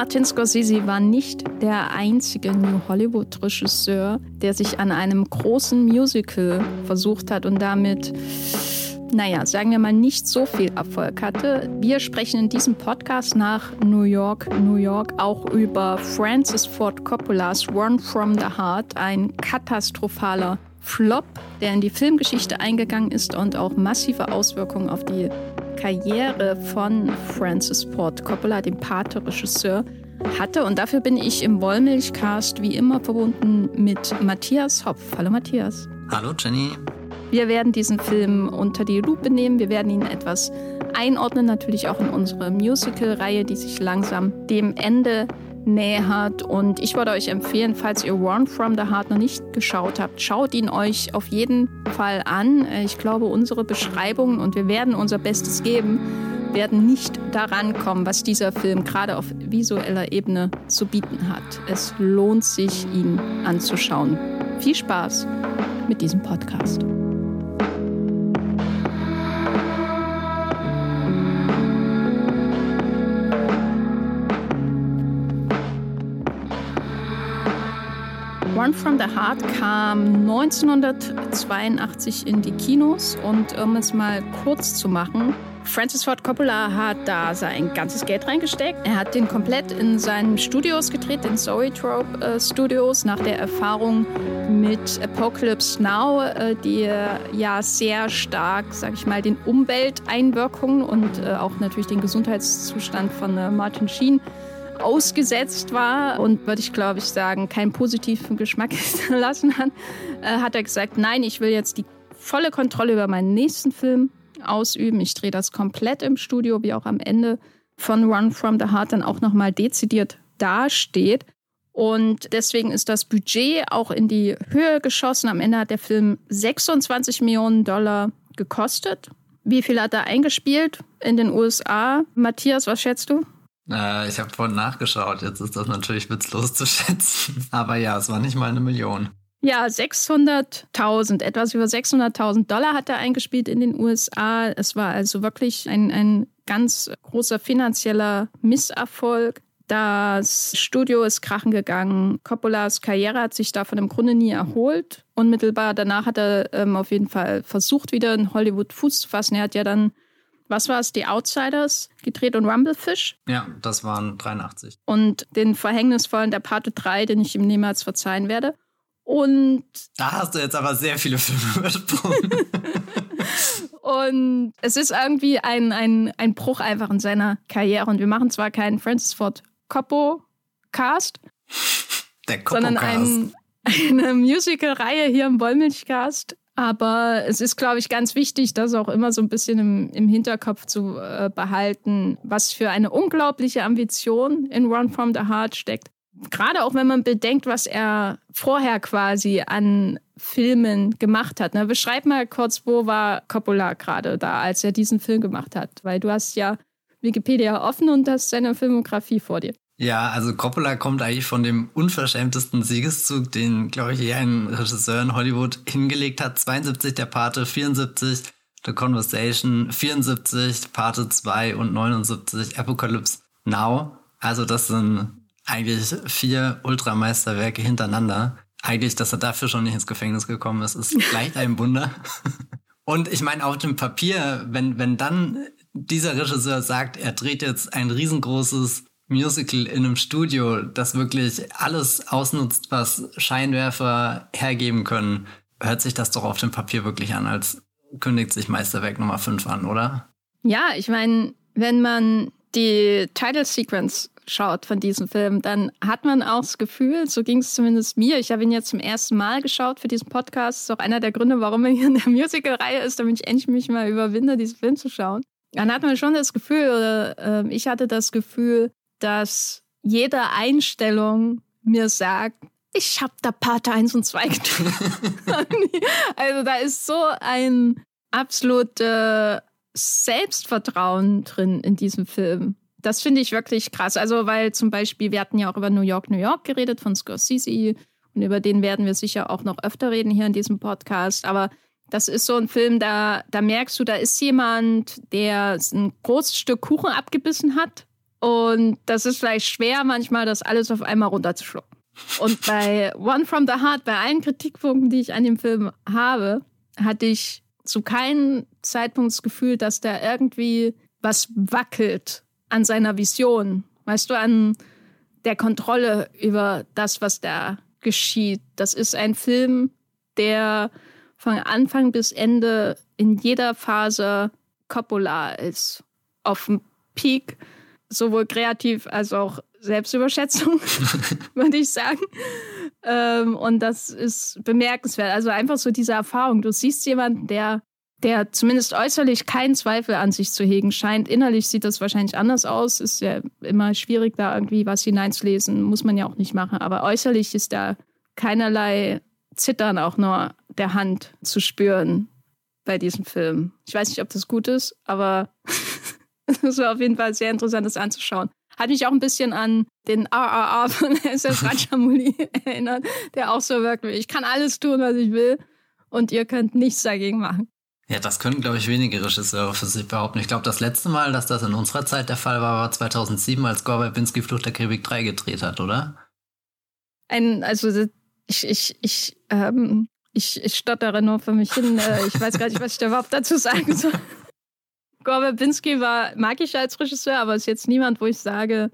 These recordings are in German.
Martin Scorsese war nicht der einzige New Hollywood-Regisseur, der sich an einem großen Musical versucht hat und damit, naja, sagen wir mal, nicht so viel Erfolg hatte. Wir sprechen in diesem Podcast nach New York, New York auch über Francis Ford Coppolas Run from the Heart, ein katastrophaler Flop, der in die Filmgeschichte eingegangen ist und auch massive Auswirkungen auf die Karriere von Francis Ford Coppola, dem Pate-Regisseur, hatte. Und dafür bin ich im Wollmilchcast wie immer verbunden mit Matthias Hopf. Hallo Matthias. Hallo Jenny. Wir werden diesen Film unter die Lupe nehmen. Wir werden ihn etwas einordnen, natürlich auch in unsere Musical-Reihe, die sich langsam dem Ende nähert. Und ich würde euch empfehlen, falls ihr Run from the Heart noch nicht geschaut habt, schaut ihn euch auf jeden Fall an. Ich glaube, unsere Beschreibungen und wir werden unser Bestes geben, werden nicht daran kommen, was dieser Film gerade auf visueller Ebene zu bieten hat. Es lohnt sich, ihn anzuschauen. Viel Spaß mit diesem Podcast. Run from the Heart kam 1982 in die Kinos und um es mal kurz zu machen, Francis Ford Coppola hat da sein ganzes Geld reingesteckt. Er hat den komplett in seinen Studios gedreht, den Zoetrope äh, Studios, nach der Erfahrung mit Apocalypse Now, äh, die ja sehr stark, sag ich mal, den Umwelteinwirkungen und äh, auch natürlich den Gesundheitszustand von äh, Martin Sheen ausgesetzt war und würde ich glaube ich sagen, keinen positiven Geschmack hinterlassen hat, äh, hat er gesagt, nein, ich will jetzt die volle Kontrolle über meinen nächsten Film ausüben. Ich drehe das komplett im Studio, wie auch am Ende von Run from the Heart dann auch nochmal dezidiert dasteht. Und deswegen ist das Budget auch in die Höhe geschossen. Am Ende hat der Film 26 Millionen Dollar gekostet. Wie viel hat er eingespielt in den USA? Matthias, was schätzt du? Äh, ich habe vorhin nachgeschaut, jetzt ist das natürlich witzlos zu schätzen. Aber ja, es war nicht mal eine Million. Ja, 600.000, etwas über 600.000 Dollar hat er eingespielt in den USA. Es war also wirklich ein, ein ganz großer finanzieller Misserfolg. Das Studio ist krachen gegangen. Coppolas Karriere hat sich davon im Grunde nie erholt. Unmittelbar danach hat er ähm, auf jeden Fall versucht, wieder in Hollywood Fuß zu fassen. Er hat ja dann was war es, die Outsiders gedreht und Rumblefish? Ja, das waren 83. Und den verhängnisvollen der Pate 3, den ich ihm niemals verzeihen werde. Und. Da hast du jetzt aber sehr viele Filme übersprungen. und es ist irgendwie ein, ein, ein Bruch einfach in seiner Karriere. Und wir machen zwar keinen Francis Ford Coppo-Cast, sondern ein, eine Musical-Reihe hier im Wollmilchcast. Aber es ist, glaube ich, ganz wichtig, das auch immer so ein bisschen im, im Hinterkopf zu äh, behalten, was für eine unglaubliche Ambition in Run from the Heart steckt. Gerade auch wenn man bedenkt, was er vorher quasi an Filmen gemacht hat. Ne? Beschreib mal kurz, wo war Coppola gerade da, als er diesen Film gemacht hat? Weil du hast ja Wikipedia offen und hast seine Filmografie vor dir. Ja, also Coppola kommt eigentlich von dem unverschämtesten Siegeszug, den, glaube ich, je ein Regisseur in Hollywood hingelegt hat. 72 der Pate, 74 The Conversation, 74 Pate 2 und 79 Apocalypse Now. Also das sind eigentlich vier Ultrameisterwerke hintereinander. Eigentlich, dass er dafür schon nicht ins Gefängnis gekommen ist, ist vielleicht ein Wunder. Und ich meine, auf dem Papier, wenn, wenn dann dieser Regisseur sagt, er dreht jetzt ein riesengroßes Musical in einem Studio, das wirklich alles ausnutzt, was Scheinwerfer hergeben können, hört sich das doch auf dem Papier wirklich an, als kündigt sich Meisterwerk Nummer 5 an, oder? Ja, ich meine, wenn man die Title Sequence schaut von diesem Film, dann hat man auch das Gefühl, so ging es zumindest mir, ich habe ihn jetzt zum ersten Mal geschaut für diesen Podcast, das ist auch einer der Gründe, warum er hier in der Musical-Reihe ist, damit ich endlich mich mal überwinde, diesen Film zu schauen. Dann hat man schon das Gefühl, oder äh, ich hatte das Gefühl, dass jede Einstellung mir sagt, ich habe da Part 1 und 2 getan. also da ist so ein absolutes Selbstvertrauen drin in diesem Film. Das finde ich wirklich krass. Also, weil zum Beispiel, wir hatten ja auch über New York, New York geredet von Scorsese und über den werden wir sicher auch noch öfter reden hier in diesem Podcast. Aber das ist so ein Film, da, da merkst du, da ist jemand, der ein großes Stück Kuchen abgebissen hat Und das ist vielleicht schwer, manchmal das alles auf einmal runterzuschlucken. Und bei One from the Heart, bei allen Kritikpunkten, die ich an dem Film habe, hatte ich zu keinem Zeitpunkt das Gefühl, dass da irgendwie was wackelt an seiner Vision. Weißt du, an der Kontrolle über das, was da geschieht. Das ist ein Film, der von Anfang bis Ende in jeder Phase Coppola ist. Auf dem Peak, sowohl kreativ als auch Selbstüberschätzung, würde ich sagen. Ähm, und das ist bemerkenswert. Also einfach so diese Erfahrung. Du siehst jemanden, der, der zumindest äußerlich keinen Zweifel an sich zu hegen scheint. Innerlich sieht das wahrscheinlich anders aus. Ist ja immer schwierig, da irgendwie was hineinzulesen. Muss man ja auch nicht machen. Aber äußerlich ist da keinerlei Zittern auch nur der Hand zu spüren bei diesem Film. Ich weiß nicht, ob das gut ist, aber es war auf jeden Fall sehr interessant, das anzuschauen. Hat mich auch ein bisschen an den RRR von SS Rajamouli erinnert, der auch so wirkt wie, ich kann alles tun, was ich will und ihr könnt nichts dagegen machen. Ja, das können, glaube ich, wenige Regisseure für sich behaupten. Ich glaube, das letzte Mal, dass das in unserer Zeit der Fall war, war 2007, als Gore Verbinski Flucht der Karibik 3 gedreht hat, oder? Ein, also ich, ich, ich, ähm, ich, ich stottere nur für mich hin. Äh, ich weiß gar nicht, was ich da überhaupt dazu sagen soll. Gore Verbinski war, mag ich als Regisseur, aber ist jetzt niemand, wo ich sage,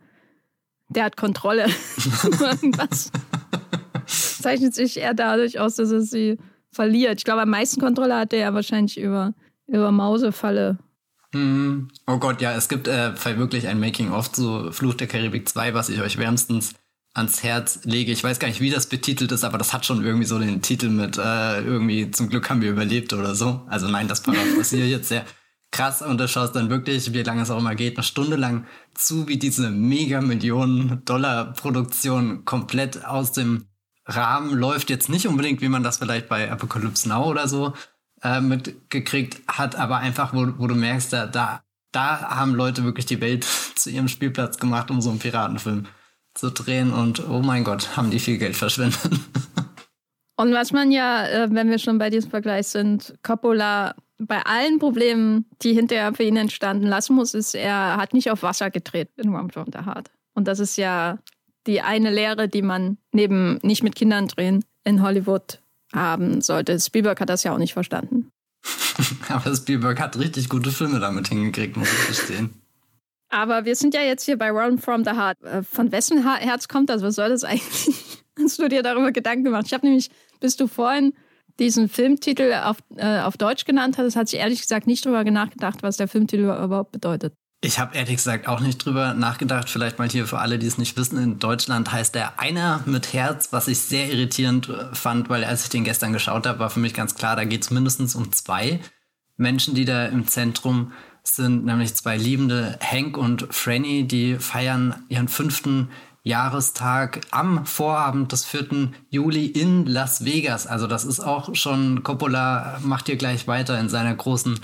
der hat Kontrolle. Irgendwas zeichnet sich eher dadurch aus, dass er sie verliert. Ich glaube, am meisten Kontrolle hatte er wahrscheinlich über, über Mausefalle. Hm. Oh Gott, ja, es gibt äh, wirklich ein Making-of zu Fluch der Karibik 2, was ich euch wärmstens ans Herz lege. Ich weiß gar nicht, wie das betitelt ist, aber das hat schon irgendwie so den Titel mit äh, irgendwie zum Glück haben wir überlebt oder so. Also nein, das passiert jetzt sehr krass und du schaust dann wirklich, wie lange es auch immer geht, eine Stunde lang zu, wie diese mega Millionen Dollar Produktion komplett aus dem Rahmen läuft. Jetzt nicht unbedingt, wie man das vielleicht bei Apocalypse Now oder so äh, mitgekriegt hat, aber einfach, wo, wo du merkst, da, da, da haben Leute wirklich die Welt zu ihrem Spielplatz gemacht, um so einen Piratenfilm zu drehen und oh mein Gott, haben die viel Geld verschwendet. Und was man ja, äh, wenn wir schon bei diesem Vergleich sind, Coppola bei allen Problemen, die hinterher für ihn entstanden lassen muss, ist, er hat nicht auf Wasser gedreht in One from the Heart. Und das ist ja die eine Lehre, die man neben nicht mit Kindern drehen in Hollywood haben sollte. Spielberg hat das ja auch nicht verstanden. Aber Spielberg hat richtig gute Filme damit hingekriegt, muss ich verstehen. Aber wir sind ja jetzt hier bei Run from the Heart. Von wessen Herz kommt das? Was soll das eigentlich? Hast du dir darüber Gedanken gemacht? Ich habe nämlich, bis du vorhin diesen Filmtitel auf, äh, auf Deutsch genannt hast, hat sich ehrlich gesagt nicht darüber nachgedacht, was der Filmtitel überhaupt bedeutet. Ich habe ehrlich gesagt auch nicht drüber nachgedacht. Vielleicht mal hier für alle, die es nicht wissen. In Deutschland heißt der Einer mit Herz, was ich sehr irritierend äh, fand, weil als ich den gestern geschaut habe, war für mich ganz klar, da geht es mindestens um zwei Menschen, die da im Zentrum sind, nämlich zwei Liebende, Hank und Franny, die feiern ihren fünften Jahrestag am Vorabend des 4. Juli in Las Vegas. Also das ist auch schon, Coppola macht hier gleich weiter in seiner großen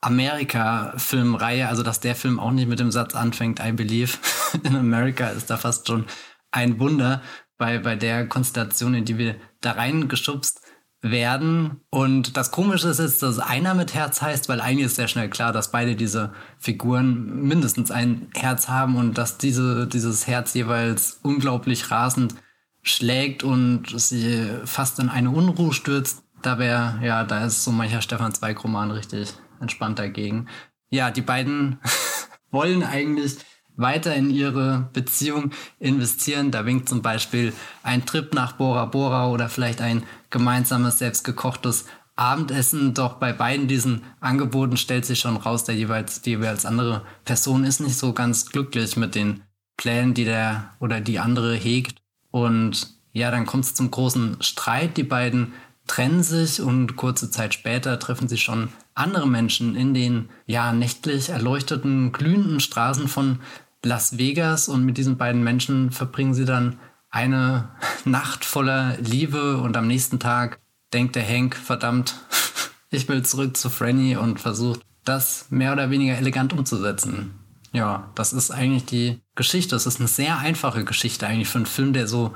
Amerika-Filmreihe. Also dass der Film auch nicht mit dem Satz anfängt, I believe in America ist da fast schon ein Wunder bei, bei der Konstellation, in die wir da reingeschubst werden. Und das Komische ist jetzt, dass einer mit Herz heißt, weil eigentlich ist sehr schnell klar, dass beide diese Figuren mindestens ein Herz haben und dass diese, dieses Herz jeweils unglaublich rasend schlägt und sie fast in eine Unruhe stürzt. Da wäre, ja, da ist so mancher Stefan Zweig-Roman richtig entspannt dagegen. Ja, die beiden wollen eigentlich weiter in ihre Beziehung investieren. Da winkt zum Beispiel ein Trip nach Bora Bora oder vielleicht ein gemeinsames selbstgekochtes Abendessen. Doch bei beiden diesen Angeboten stellt sich schon raus, der jeweils, die jeweils andere Person ist nicht so ganz glücklich mit den Plänen, die der oder die andere hegt. Und ja, dann kommt es zum großen Streit. Die beiden trennen sich und kurze Zeit später treffen sie schon andere Menschen in den ja nächtlich erleuchteten, glühenden Straßen von Las Vegas und mit diesen beiden Menschen verbringen sie dann eine Nacht voller Liebe und am nächsten Tag denkt der Hank, verdammt, ich will zurück zu Franny und versucht das mehr oder weniger elegant umzusetzen. Ja, das ist eigentlich die Geschichte. Es ist eine sehr einfache Geschichte eigentlich für einen Film, der so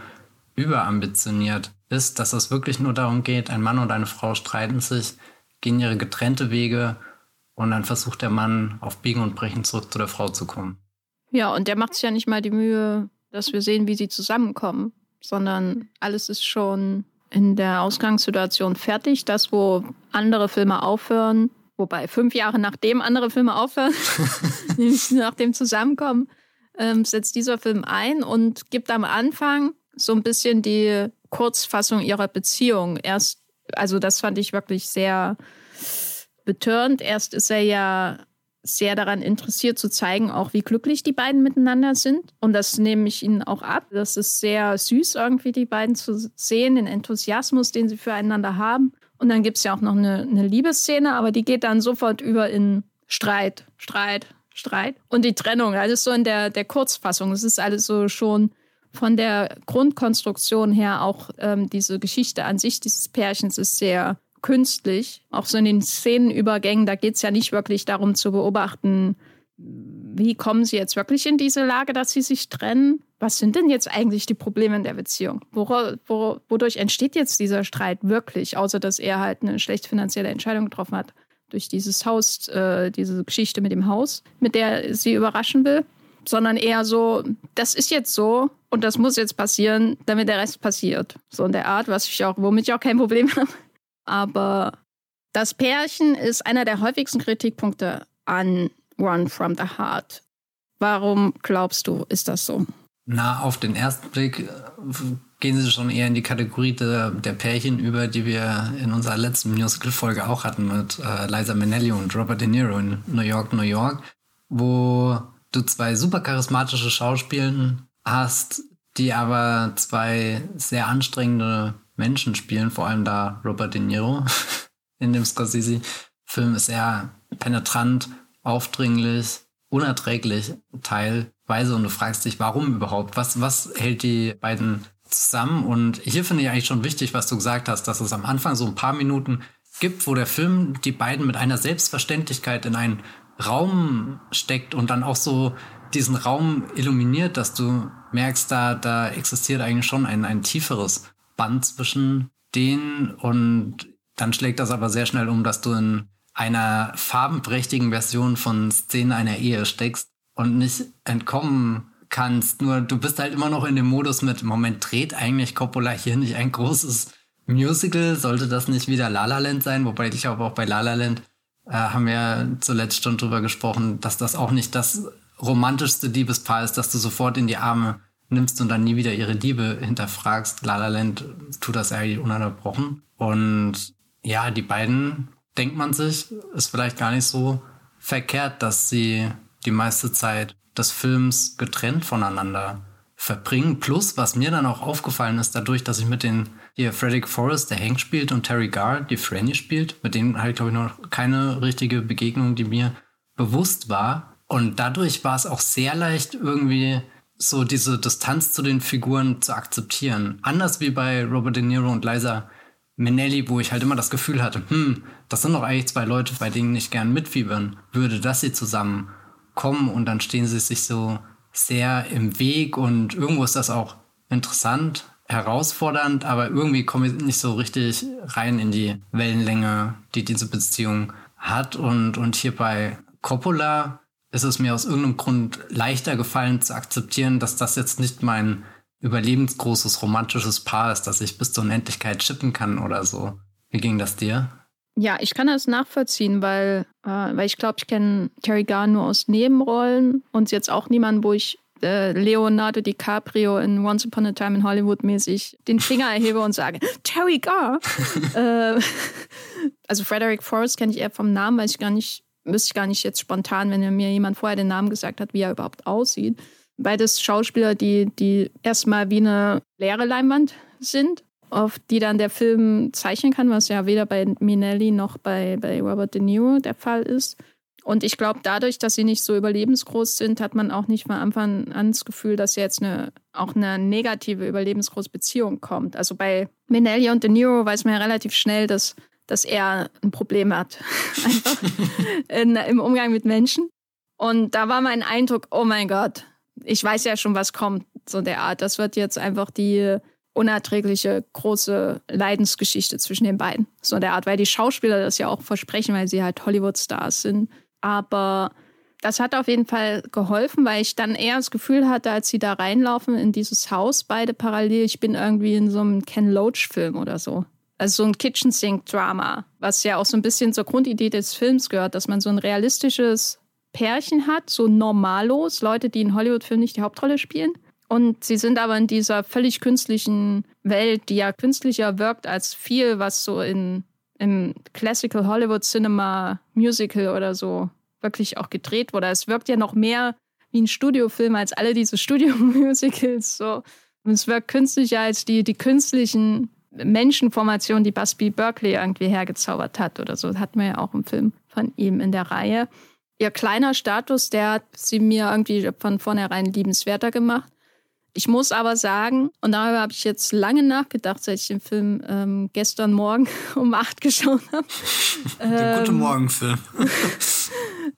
überambitioniert ist, dass es wirklich nur darum geht, ein Mann und eine Frau streiten sich, gehen ihre getrennte Wege und dann versucht der Mann auf Biegen und Brechen zurück zu der Frau zu kommen. Ja, und der macht sich ja nicht mal die Mühe, dass wir sehen, wie sie zusammenkommen, sondern alles ist schon in der Ausgangssituation fertig. Das, wo andere Filme aufhören, wobei fünf Jahre nachdem andere Filme aufhören, nämlich nach dem Zusammenkommen, ähm, setzt dieser Film ein und gibt am Anfang so ein bisschen die Kurzfassung ihrer Beziehung. Erst, also das fand ich wirklich sehr betörend. Erst ist er ja sehr daran interessiert zu zeigen, auch wie glücklich die beiden miteinander sind. Und das nehme ich ihnen auch ab. Das ist sehr süß, irgendwie die beiden zu sehen, den Enthusiasmus, den sie füreinander haben. Und dann gibt es ja auch noch eine, eine Liebesszene, aber die geht dann sofort über in Streit, Streit, Streit. Und die Trennung, alles so in der, der Kurzfassung. Es ist alles so schon von der Grundkonstruktion her auch ähm, diese Geschichte an sich dieses Pärchens ist sehr künstlich. Auch so in den Szenenübergängen, da geht es ja nicht wirklich darum zu beobachten, wie kommen sie jetzt wirklich in diese Lage, dass sie sich trennen? Was sind denn jetzt eigentlich die Probleme in der Beziehung? Wor wor wodurch entsteht jetzt dieser Streit wirklich, außer dass er halt eine schlechte finanzielle Entscheidung getroffen hat? Durch dieses Haus, äh, diese Geschichte mit dem Haus, mit der sie überraschen will, sondern eher so, das ist jetzt so und das muss jetzt passieren, damit der Rest passiert. So in der Art, was ich auch, womit ich auch kein Problem habe. Aber das Pärchen ist einer der häufigsten Kritikpunkte an Run from the Heart. Warum glaubst du, ist das so? Na, auf den ersten Blick äh, gehen sie schon eher in die Kategorie der, der Pärchen über, die wir in unserer letzten Musical-Folge auch hatten mit äh, Liza Minnelli und Robert De Niro in New York, New York, wo du zwei super charismatische Schauspielen hast, die aber zwei sehr anstrengende Menschen spielen, vor allem da Robert De Niro in dem Scorsese-Film ist er penetrant, aufdringlich, unerträglich teilweise und du fragst dich, warum überhaupt? Was, was hält die beiden zusammen? Und hier finde ich eigentlich schon wichtig, was du gesagt hast, dass es am Anfang so ein paar Minuten gibt, wo der Film die beiden mit einer Selbstverständlichkeit in einen Raum steckt und dann auch so diesen Raum illuminiert, dass du merkst, da, da existiert eigentlich schon ein, ein tieferes Band zwischen denen und dann schlägt das aber sehr schnell um, dass du in einer farbenprächtigen Version von Szenen einer Ehe steckst und nicht entkommen kannst. Nur du bist halt immer noch in dem Modus mit, Moment, dreht eigentlich Coppola hier nicht ein großes Musical? Sollte das nicht wieder La La Land sein? Wobei ich aber auch bei La La Land äh, haben wir zuletzt schon drüber gesprochen, dass das auch nicht das romantischste Liebespaar ist, dass du sofort in die Arme nimmst und dann nie wieder ihre Liebe hinterfragst. La La Land tut das eigentlich ununterbrochen. Und ja, die beiden, denkt man sich, ist vielleicht gar nicht so verkehrt, dass sie die meiste Zeit des Films getrennt voneinander verbringen. Plus, was mir dann auch aufgefallen ist, dadurch, dass ich mit den hier Frederick Forrest, der Hank spielt, und Terry Garr, die Franny spielt, mit denen hatte ich, glaube ich, noch keine richtige Begegnung, die mir bewusst war. Und dadurch war es auch sehr leicht, irgendwie so diese Distanz zu den Figuren zu akzeptieren. Anders wie bei Robert De Niro und Liza Minnelli, wo ich halt immer das Gefühl hatte, hm, das sind doch eigentlich zwei Leute, bei denen ich gern mitfiebern würde, dass sie zusammen kommen und dann stehen sie sich so sehr im Weg und irgendwo ist das auch interessant, herausfordernd, aber irgendwie komme ich nicht so richtig rein in die Wellenlänge, die diese Beziehung hat und, und hier bei Coppola ist es mir aus irgendeinem Grund leichter gefallen zu akzeptieren, dass das jetzt nicht mein überlebensgroßes romantisches Paar ist, das ich bis zur Unendlichkeit chippen kann oder so. Wie ging das dir? Ja, ich kann das nachvollziehen, weil, äh, weil ich glaube, ich kenne Terry Garr nur aus Nebenrollen und jetzt auch niemanden, wo ich äh, Leonardo DiCaprio in Once Upon a Time in Hollywood mäßig den Finger erhebe und sage, Terry Garr. äh, also Frederick Forrest kenne ich eher vom Namen, weil ich gar nicht wüsste ich gar nicht jetzt spontan, wenn mir jemand vorher den Namen gesagt hat, wie er überhaupt aussieht. Beides Schauspieler, die, die erstmal wie eine leere Leinwand sind, auf die dann der Film zeichnen kann, was ja weder bei Minelli noch bei, bei Robert De Niro der Fall ist. Und ich glaube, dadurch, dass sie nicht so überlebensgroß sind, hat man auch nicht von Anfang an das Gefühl, dass jetzt eine, auch eine negative überlebensgroße Beziehung kommt. Also bei Minelli und De Niro weiß man ja relativ schnell, dass dass er ein Problem hat, einfach in, im Umgang mit Menschen. Und da war mein Eindruck, oh mein Gott, ich weiß ja schon, was kommt, so der Art. Das wird jetzt einfach die unerträgliche große Leidensgeschichte zwischen den beiden. So der Art, weil die Schauspieler das ja auch versprechen, weil sie halt Hollywood-Stars sind. Aber Das hat auf jeden Fall geholfen, weil ich dann eher das Gefühl hatte, als sie da reinlaufen in dieses Haus, beide parallel, ich bin irgendwie in so einem Ken Loach-Film oder so. Also so ein Kitchen Sink Drama, was ja auch so ein bisschen zur Grundidee des Films gehört, dass man so ein realistisches Pärchen hat, so normalos, Leute, die in Hollywood-Filmen nicht die Hauptrolle spielen. Und sie sind aber in dieser völlig künstlichen Welt, die ja künstlicher wirkt als viel, was so in, im Classical Hollywood Cinema Musical oder so wirklich auch gedreht wurde. Es wirkt ja noch mehr wie ein Studiofilm als alle diese Studio-Musicals. So. Und es wirkt künstlicher als die, die künstlichen Menschenformationen, die Busby Berkeley irgendwie hergezaubert hat oder so. Das hatten wir ja auch im Film von ihm in der Reihe. Ihr kleiner Status, der hat sie mir irgendwie von vornherein liebenswerter gemacht. Ich muss aber sagen, und darüber habe ich jetzt lange nachgedacht, seit ich den Film ähm, gestern Morgen um acht geschaut habe. Der ähm, Gute Morgen-Film.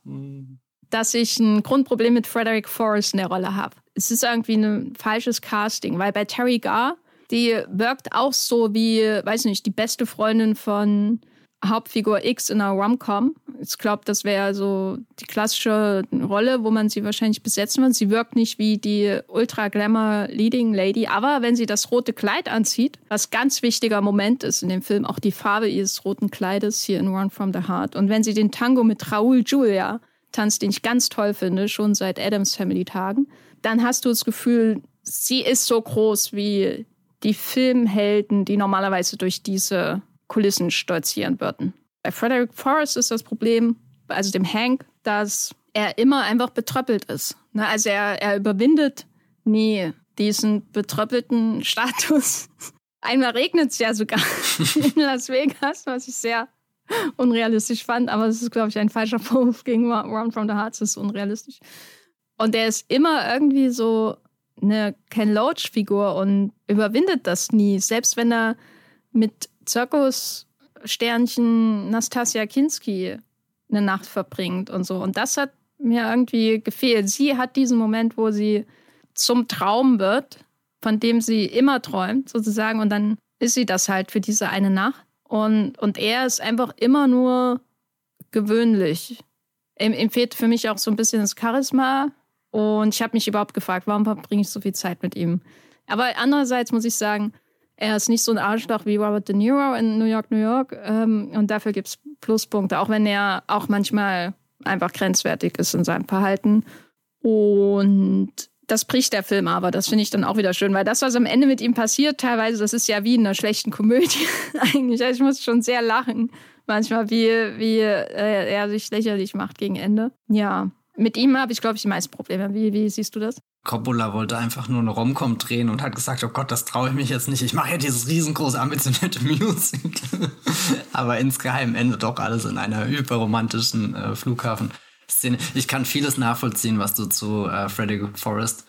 dass ich ein Grundproblem mit Frederick Forrest in der Rolle habe. Es ist irgendwie ein falsches Casting, weil bei Terry Garr, die wirkt auch so wie, weiß nicht, die beste Freundin von Hauptfigur X in einer Rom-Com. Ich glaube, das wäre so die klassische Rolle, wo man sie wahrscheinlich besetzen wird. Sie wirkt nicht wie die ultra-glamour-Leading Lady, aber wenn sie das rote Kleid anzieht, was ganz wichtiger Moment ist in dem Film, auch die Farbe ihres roten Kleides hier in Run from the Heart. Und wenn sie den Tango mit Raoul Julia tanzt, den ich ganz toll finde, schon seit Adams Family Tagen, dann hast du das Gefühl, sie ist so groß wie die Filmhelden, die normalerweise durch diese Kulissen stolzieren würden. Bei Frederick Forrest ist das Problem, also dem Hank, dass er immer einfach betröppelt ist. Ne, also er, er überwindet nie diesen betröppelten Status. Einmal regnet es ja sogar in Las Vegas, was ich sehr unrealistisch fand, aber es ist, glaube ich, ein falscher Vorwurf gegen Run from the Hearts, es ist unrealistisch. Und er ist immer irgendwie so eine Ken Loach-Figur und überwindet das nie, selbst wenn er mit Zirkus-Sternchen Nastasia Kinski eine Nacht verbringt und so. Und das hat mir irgendwie gefehlt. Sie hat diesen Moment, wo sie zum Traum wird, von dem sie immer träumt, sozusagen, und dann ist sie das halt für diese eine Nacht. Und, und er ist einfach immer nur gewöhnlich. Ihm, fehlt für mich auch so ein bisschen das Charisma. Und ich habe mich überhaupt gefragt, warum verbringe ich so viel Zeit mit ihm? Aber andererseits muss ich sagen, er ist nicht so ein Arschloch wie Robert De Niro in New York, New York. Ähm, und dafür gibt es Pluspunkte, auch wenn er auch manchmal einfach grenzwertig ist in seinem Verhalten. Und das bricht der Film aber. Das finde ich dann auch wieder schön, weil das, was am Ende mit ihm passiert, teilweise, das ist ja wie in einer schlechten Komödie eigentlich. Also ich muss schon sehr lachen, manchmal, wie, wie äh, er sich lächerlich macht gegen Ende. Ja, mit ihm habe ich, glaube ich, die meisten Probleme. Wie, wie siehst du das? Coppola wollte einfach nur eine Romcom drehen und hat gesagt, oh Gott, das traue ich mich jetzt nicht. Ich mache ja dieses riesengroße, ambitionierte Musical. Aber insgeheim endet doch alles in einer hyperromantischen äh, Flughafen-Szene. Ich kann vieles nachvollziehen, was du zu äh, Freddy Forrest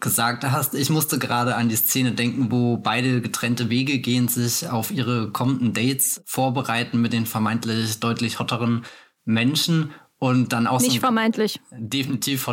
gesagt hast. Ich musste gerade an die Szene denken, wo beide getrennte Wege gehen, sich auf ihre kommenden Dates vorbereiten mit den vermeintlich deutlich hotteren Menschen und dann auch Nicht so vermeintlich. Definitiv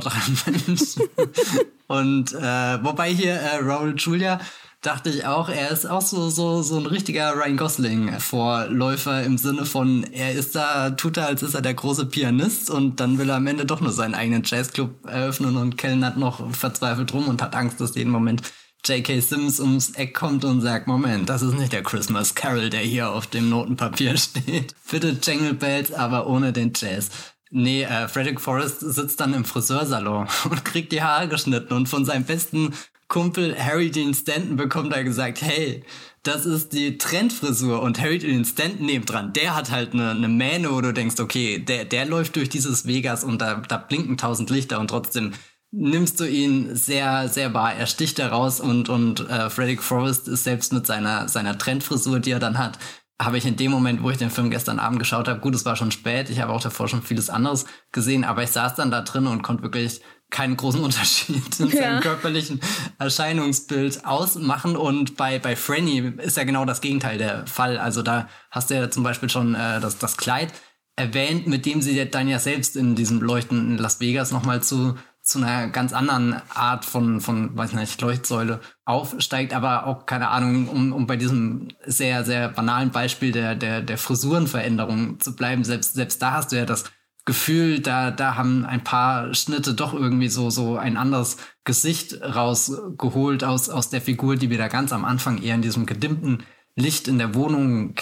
Menschen. und äh, wobei hier äh, Raul Julia dachte ich auch, er ist auch so, so, so ein richtiger Ryan Gosling-Vorläufer im Sinne von, er ist da, tut er, als ist er der große Pianist und dann will er am Ende doch nur seinen eigenen Jazzclub eröffnen und Kellen hat noch verzweifelt rum und hat Angst, dass jeden Moment J.K. Sims ums Eck kommt und sagt, Moment, das ist nicht der Christmas Carol, der hier auf dem Notenpapier steht. Bitte Jingle Bells, aber ohne den Jazz. Nee, äh, Frederick Forrest sitzt dann im Friseursalon und kriegt die Haare geschnitten. Und von seinem besten Kumpel Harry Dean Stanton bekommt er gesagt, hey, das ist die Trendfrisur. Und Harry Dean Stanton nebendran, der hat halt eine, eine Mähne, wo du denkst, okay, der, der läuft durch dieses Vegas und da, da blinken tausend Lichter. Und trotzdem nimmst du ihn sehr, sehr wahr. Er sticht da raus und, und äh, Frederick Forrest ist selbst mit seiner, seiner Trendfrisur, die er dann hat, habe ich in dem Moment, wo ich den Film gestern Abend geschaut habe, gut, es war schon spät, ich habe auch davor schon vieles anderes gesehen, aber ich saß dann da drin und konnte wirklich keinen großen Unterschied in ja. seinem körperlichen Erscheinungsbild ausmachen. Und bei, bei Franny ist ja genau das Gegenteil der Fall. Also da hast du ja zum Beispiel schon äh, das, das Kleid erwähnt, mit dem sie dann ja selbst in diesem Leuchten in Las Vegas nochmal zu zu einer ganz anderen Art von, von, weiß nicht, Leuchtsäule aufsteigt, aber auch, keine Ahnung, um, um bei diesem sehr, sehr banalen Beispiel der, der, der Frisurenveränderung zu bleiben, selbst, selbst da hast du ja das Gefühl, da, da haben ein paar Schnitte doch irgendwie so, so ein anderes Gesicht rausgeholt aus, aus der Figur, die wir da ganz am Anfang eher in diesem gedimmten Licht in der Wohnung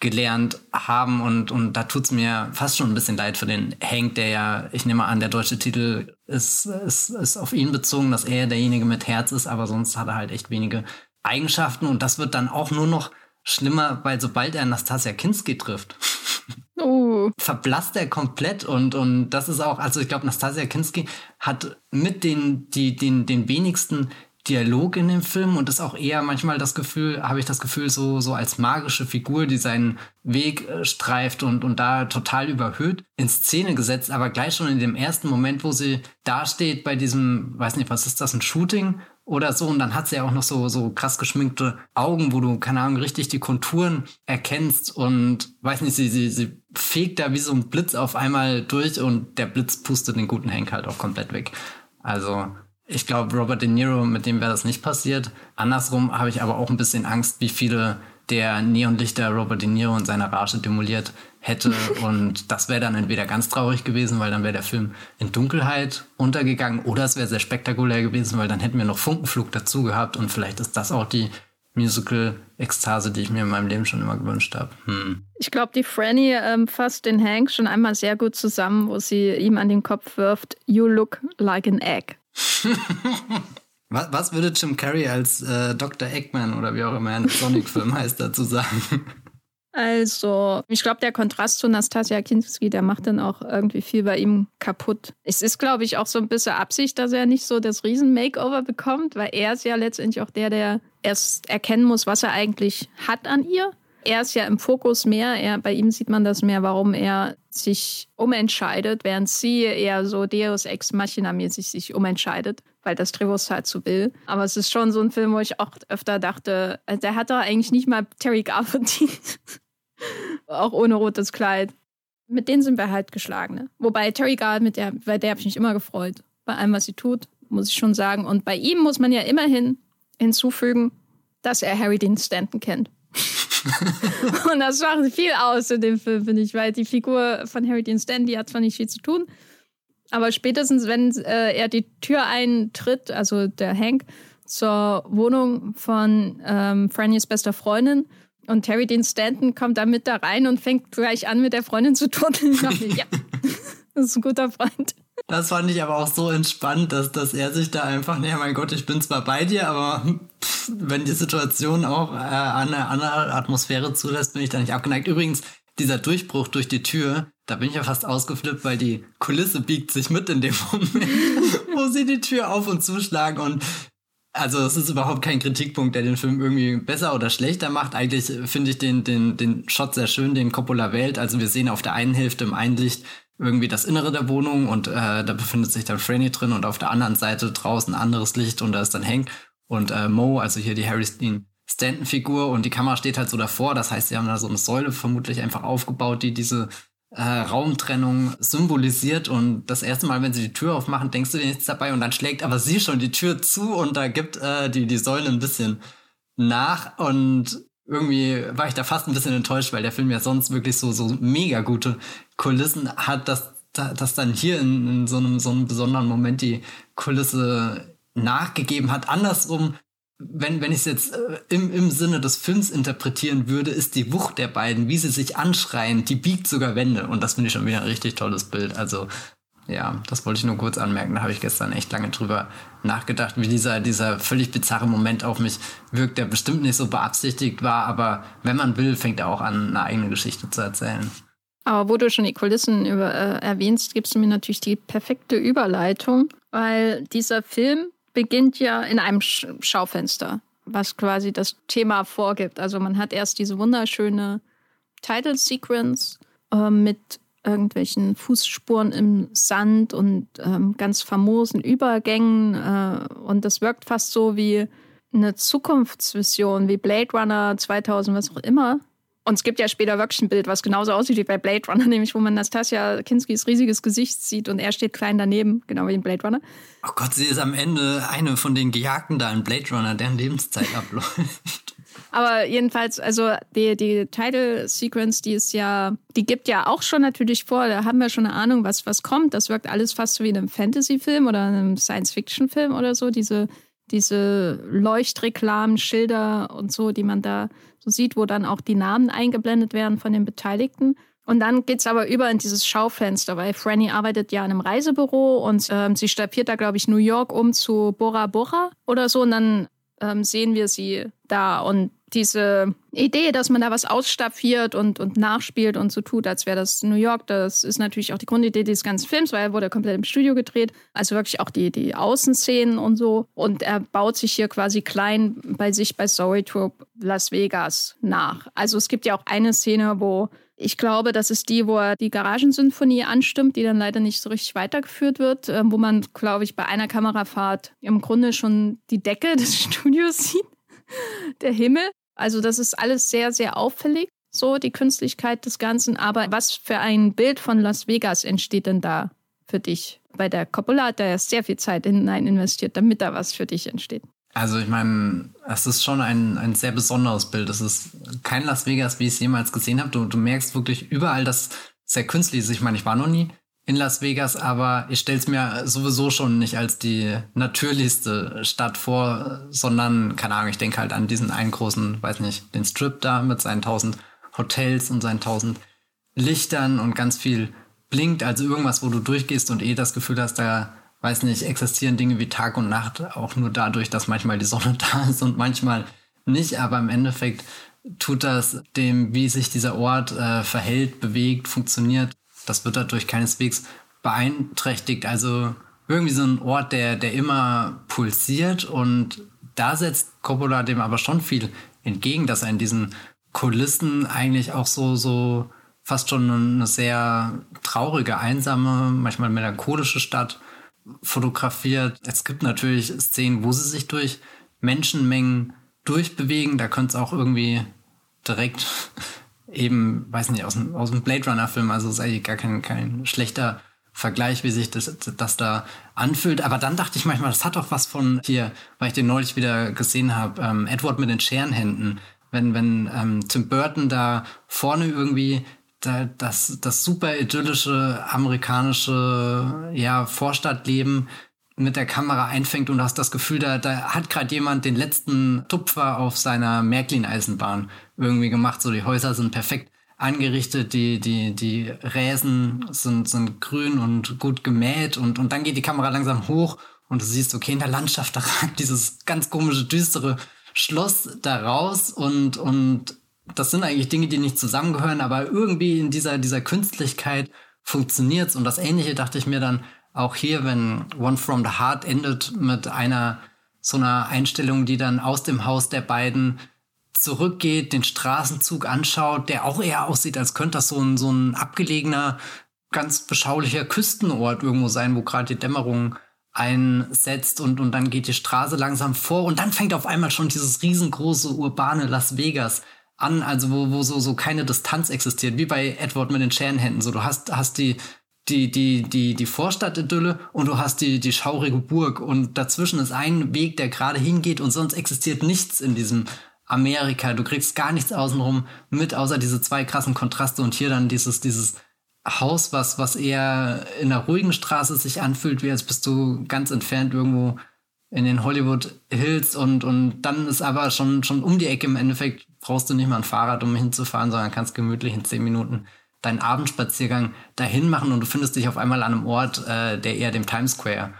kennengelernt haben. Und, und da tut's mir fast schon ein bisschen leid für den Hank, der ja, ich nehme an, der deutsche Titel ist, ist, ist auf ihn bezogen, dass er derjenige mit Herz ist, aber sonst hat er halt echt wenige Eigenschaften. Und das wird dann auch nur noch schlimmer, weil sobald er Nastasia Kinski trifft, uh. verblasst er komplett und, und das ist auch, also ich glaube, Nastasia Kinski hat mit den, die, den, den wenigsten Dialog in dem Film und ist auch eher manchmal das Gefühl, habe ich das Gefühl, so, so als magische Figur, die seinen Weg äh, streift und, und da total überhöht in Szene gesetzt, aber gleich schon in dem ersten Moment, wo sie dasteht bei diesem, weiß nicht, was ist das, ein Shooting oder so. Und dann hat sie ja auch noch so, so krass geschminkte Augen, wo du, keine Ahnung, richtig die Konturen erkennst und weiß nicht, sie, sie, sie fegt da wie so ein Blitz auf einmal durch und der Blitz pustet den guten Hank halt auch komplett weg. Also, ich glaube, Robert De Niro, mit dem wäre das nicht passiert. Andersrum habe ich aber auch ein bisschen Angst, wie viele der Neonlichter Robert De Niro und seine Rage demoliert hätte. Und das wäre dann entweder ganz traurig gewesen, weil dann wäre der Film in Dunkelheit untergegangen, oder es wäre sehr spektakulär gewesen, weil dann hätten wir noch Funkenflug dazu gehabt. Und vielleicht ist das auch die Musical-Ekstase, die ich mir in meinem Leben schon immer gewünscht habe. Hm. Ich glaube, die Franny ähm, fasst den Hank schon einmal sehr gut zusammen, wo sie ihm an den Kopf wirft, You look like an egg. was, was, würde Jim Carrey als äh, Dr. Eggman oder wie auch immer ein Sonic-Film heißt dazu sagen? Also, ich glaube, der Kontrast zu Nastasia Kinski, der macht dann auch irgendwie viel bei ihm kaputt. Es ist, glaube ich, auch so ein bisschen Absicht, dass er nicht so das Riesen-Makeover bekommt, weil er ist ja letztendlich auch der, der erst erkennen muss, was er eigentlich hat an ihr. Er ist ja im Fokus mehr, er, bei ihm sieht man das mehr, warum er sich umentscheidet, während sie eher so Deus Ex Machina-mäßig sich umentscheidet, weil das Trevus halt so will. Aber es ist schon so ein Film, wo ich auch öfter dachte, äh, der hat doch eigentlich nicht mal Terry Gar verdient. auch ohne rotes Kleid. Mit denen sind wir halt geschlagen. Ne? Wobei Terry Gar, mit der, bei der habe ich mich immer gefreut. Bei allem, was sie tut, muss ich schon sagen. Und bei ihm muss man ja immerhin hinzufügen, dass er Harry Dean Stanton kennt. und das macht viel aus in dem Film, finde ich, weil die Figur von Harry Dean Stanton, die hat zwar nicht viel zu tun, aber spätestens, wenn äh, er die Tür eintritt, also der Hank, zur Wohnung von ähm, Frannys bester Freundin, und Terry Dean Stanton kommt da mit da rein und fängt gleich an, mit der Freundin zu dachte, ja, das ist ein guter Freund. Das fand ich aber auch so entspannt, dass, dass er sich da einfach, naja, mein Gott, ich bin zwar bei dir, aber pff, wenn die Situation auch äh, eine andere Atmosphäre zulässt, bin ich da nicht abgeneigt. Übrigens, dieser Durchbruch durch die Tür, da bin ich ja fast ausgeflippt, weil die Kulisse biegt sich mit in dem Moment, wo sie die Tür auf und zuschlagen und also es ist überhaupt kein Kritikpunkt, der den Film irgendwie besser oder schlechter macht. Eigentlich finde ich den, den, den Shot sehr schön, den Coppola wählt. Also wir sehen auf der einen Hälfte im Einlicht irgendwie das Innere der Wohnung und äh, da befindet sich dann Franny drin und auf der anderen Seite draußen anderes Licht und da ist dann Hank und äh, Mo, also hier die Harry Dean Stanton-Figur und die Kamera steht halt so davor. Das heißt, sie haben da so eine Säule vermutlich einfach aufgebaut, die diese äh, Raumtrennung symbolisiert. Und das erste Mal, wenn sie die Tür aufmachen, denkst du dir nichts dabei und dann schlägt aber sie schon die Tür zu und da gibt äh, die, die Säule ein bisschen nach. Und irgendwie war ich da fast ein bisschen enttäuscht, weil der Film ja sonst wirklich so, so mega gute Kulissen hat, dass, dass dann hier in, in so, einem, so einem besonderen Moment die Kulisse nachgegeben hat. Andersrum wenn, wenn ich es jetzt äh, im, im Sinne des Films interpretieren würde, ist die Wucht der beiden, wie sie sich anschreien, die biegt sogar Wände. Und das finde ich schon wieder ein richtig tolles Bild. Also, ja, das wollte ich nur kurz anmerken. Da habe ich gestern echt lange drüber nachgedacht, wie dieser, dieser völlig bizarre Moment auf mich wirkt, der bestimmt nicht so beabsichtigt war. Aber wenn man will, fängt er auch an, eine eigene Geschichte zu erzählen. Aber wo du schon die Kulissen über, äh, erwähnst, gibst du mir natürlich die perfekte Überleitung, weil dieser Film beginnt ja in einem Schaufenster, was quasi das Thema vorgibt. Also man hat erst diese wunderschöne Title Sequence äh, mit irgendwelchen Fußspuren im Sand und ähm, ganz famosen Übergängen. Äh, und das wirkt fast so wie eine Zukunftsvision, wie Blade Runner 2000, was auch immer. Und es gibt ja später wirklich ein Bild, was genauso aussieht wie bei Blade Runner, nämlich wo man Nastasia Kinskis riesiges Gesicht sieht und er steht klein daneben, genau wie in Blade Runner. Oh Gott, sie ist am Ende eine von den Gejagten da in Blade Runner, deren Lebenszeit abläuft. Aber jedenfalls, also die, die Title Sequence, die ist ja, die gibt ja auch schon natürlich vor, da haben wir schon eine Ahnung, was, was kommt. Das wirkt alles fast so wie in einem Fantasy-Film oder einem Science-Fiction-Film oder so. Diese, diese Leuchtreklamen, Schilder und so, die man da so sieht, wo dann auch die Namen eingeblendet werden von den Beteiligten. Und dann geht es aber über in dieses Schaufenster, weil Franny arbeitet ja in einem Reisebüro und ähm, sie stapiert da, glaube ich, New York um zu Bora Bora oder so. Und dann ähm, sehen wir sie da. Und diese Idee, dass man da was ausstaffiert und, und nachspielt und so tut, als wäre das New York, das ist natürlich auch die Grundidee des ganzen Films, weil er wurde komplett im Studio gedreht. Also wirklich auch die, die Außenszenen und so. Und er baut sich hier quasi klein bei sich bei Zoetrope Las Vegas nach. Also es gibt ja auch eine Szene, wo ich glaube, das ist die, wo er die Garagensymphonie anstimmt, die dann leider nicht so richtig weitergeführt wird, äh, wo man, glaube ich, bei einer Kamerafahrt im Grunde schon die Decke des Studios sieht, der Himmel. Also das ist alles sehr, sehr auffällig, so die Künstlichkeit des Ganzen. Aber was für ein Bild von Las Vegas entsteht denn da für dich? Bei der Coppola hat er sehr viel Zeit hinein investiert, damit da was für dich entsteht. Also ich meine, es ist schon ein, ein sehr besonderes Bild. Es ist kein Las Vegas, wie ich es jemals gesehen habe. Du, du merkst wirklich überall, dass sehr künstlich ist. Ich meine, ich war noch nie in Las Vegas, aber ich stelle es mir sowieso schon nicht als die natürlichste Stadt vor, sondern, keine Ahnung, ich denke halt an diesen einen großen, weiß nicht, den Strip da mit seinen tausend Hotels und seinen tausend Lichtern und ganz viel blinkt. Also irgendwas, wo du durchgehst und eh das Gefühl hast, da weiß nicht, existieren Dinge wie Tag und Nacht auch nur dadurch, dass manchmal die Sonne da ist und manchmal nicht. Aber im Endeffekt tut das dem, wie sich dieser Ort äh, verhält, bewegt, funktioniert. Das wird dadurch keineswegs beeinträchtigt. Also irgendwie so ein Ort, der, der immer pulsiert und da setzt Coppola dem aber schon viel entgegen, dass er in diesen Kulissen eigentlich auch so, so fast schon eine sehr traurige, einsame, manchmal melancholische Stadt fotografiert. Es gibt natürlich Szenen, wo sie sich durch Menschenmengen durchbewegen. Da könnte es auch irgendwie direkt eben, weiß nicht, aus dem, aus dem Blade Runner-Film, also ist eigentlich gar kein, kein schlechter Vergleich, wie sich das, das da anfühlt. Aber dann dachte ich manchmal, das hat doch was von hier, weil ich den neulich wieder gesehen habe, ähm, Edward mit den Scherenhänden. Wenn, wenn ähm, Tim Burton da vorne irgendwie das, das super idyllische amerikanische ja, Vorstadtleben mit der Kamera einfängt und hast das Gefühl, da, da hat gerade jemand den letzten Tupfer auf seiner Märklin-Eisenbahn irgendwie gemacht. So die Häuser sind perfekt angerichtet, die, die, die Räsen sind, sind grün und gut gemäht und, und dann geht die Kamera langsam hoch und du siehst, okay, in der Landschaft, da ragt dieses ganz komische, düstere Schloss da raus und, und das sind eigentlich Dinge, die nicht zusammengehören, aber irgendwie in dieser, dieser Künstlichkeit funktioniert's. Und das Ähnliche dachte ich mir dann auch hier, wenn One from the Heart endet mit einer so einer Einstellung, die dann aus dem Haus der beiden zurückgeht, den Straßenzug anschaut, der auch eher aussieht, als könnte das so ein, so ein abgelegener, ganz beschaulicher Küstenort irgendwo sein, wo gerade die Dämmerung einsetzt und, und dann geht die Straße langsam vor und dann fängt auf einmal schon dieses riesengroße urbane Las Vegas an, also wo, wo so, so keine Distanz existiert, wie bei Edward mit den Scherenhänden. So, du hast, hast die, die, die, die, die Vorstadtidylle und du hast die, die schaurige Burg und dazwischen ist ein Weg, der gerade hingeht und sonst existiert nichts in diesem Amerika. Du kriegst gar nichts außenrum mit, außer diese zwei krassen Kontraste und hier dann dieses, dieses Haus, was, was eher in einer ruhigen Straße sich anfühlt, wie als bist du ganz entfernt irgendwo in den Hollywood Hills und, und dann ist aber schon, schon um die Ecke im Endeffekt brauchst du nicht mal ein Fahrrad, um hinzufahren, sondern kannst gemütlich in zehn Minuten deinen Abendspaziergang dahin machen und du findest dich auf einmal an einem Ort, äh, der eher dem Times Square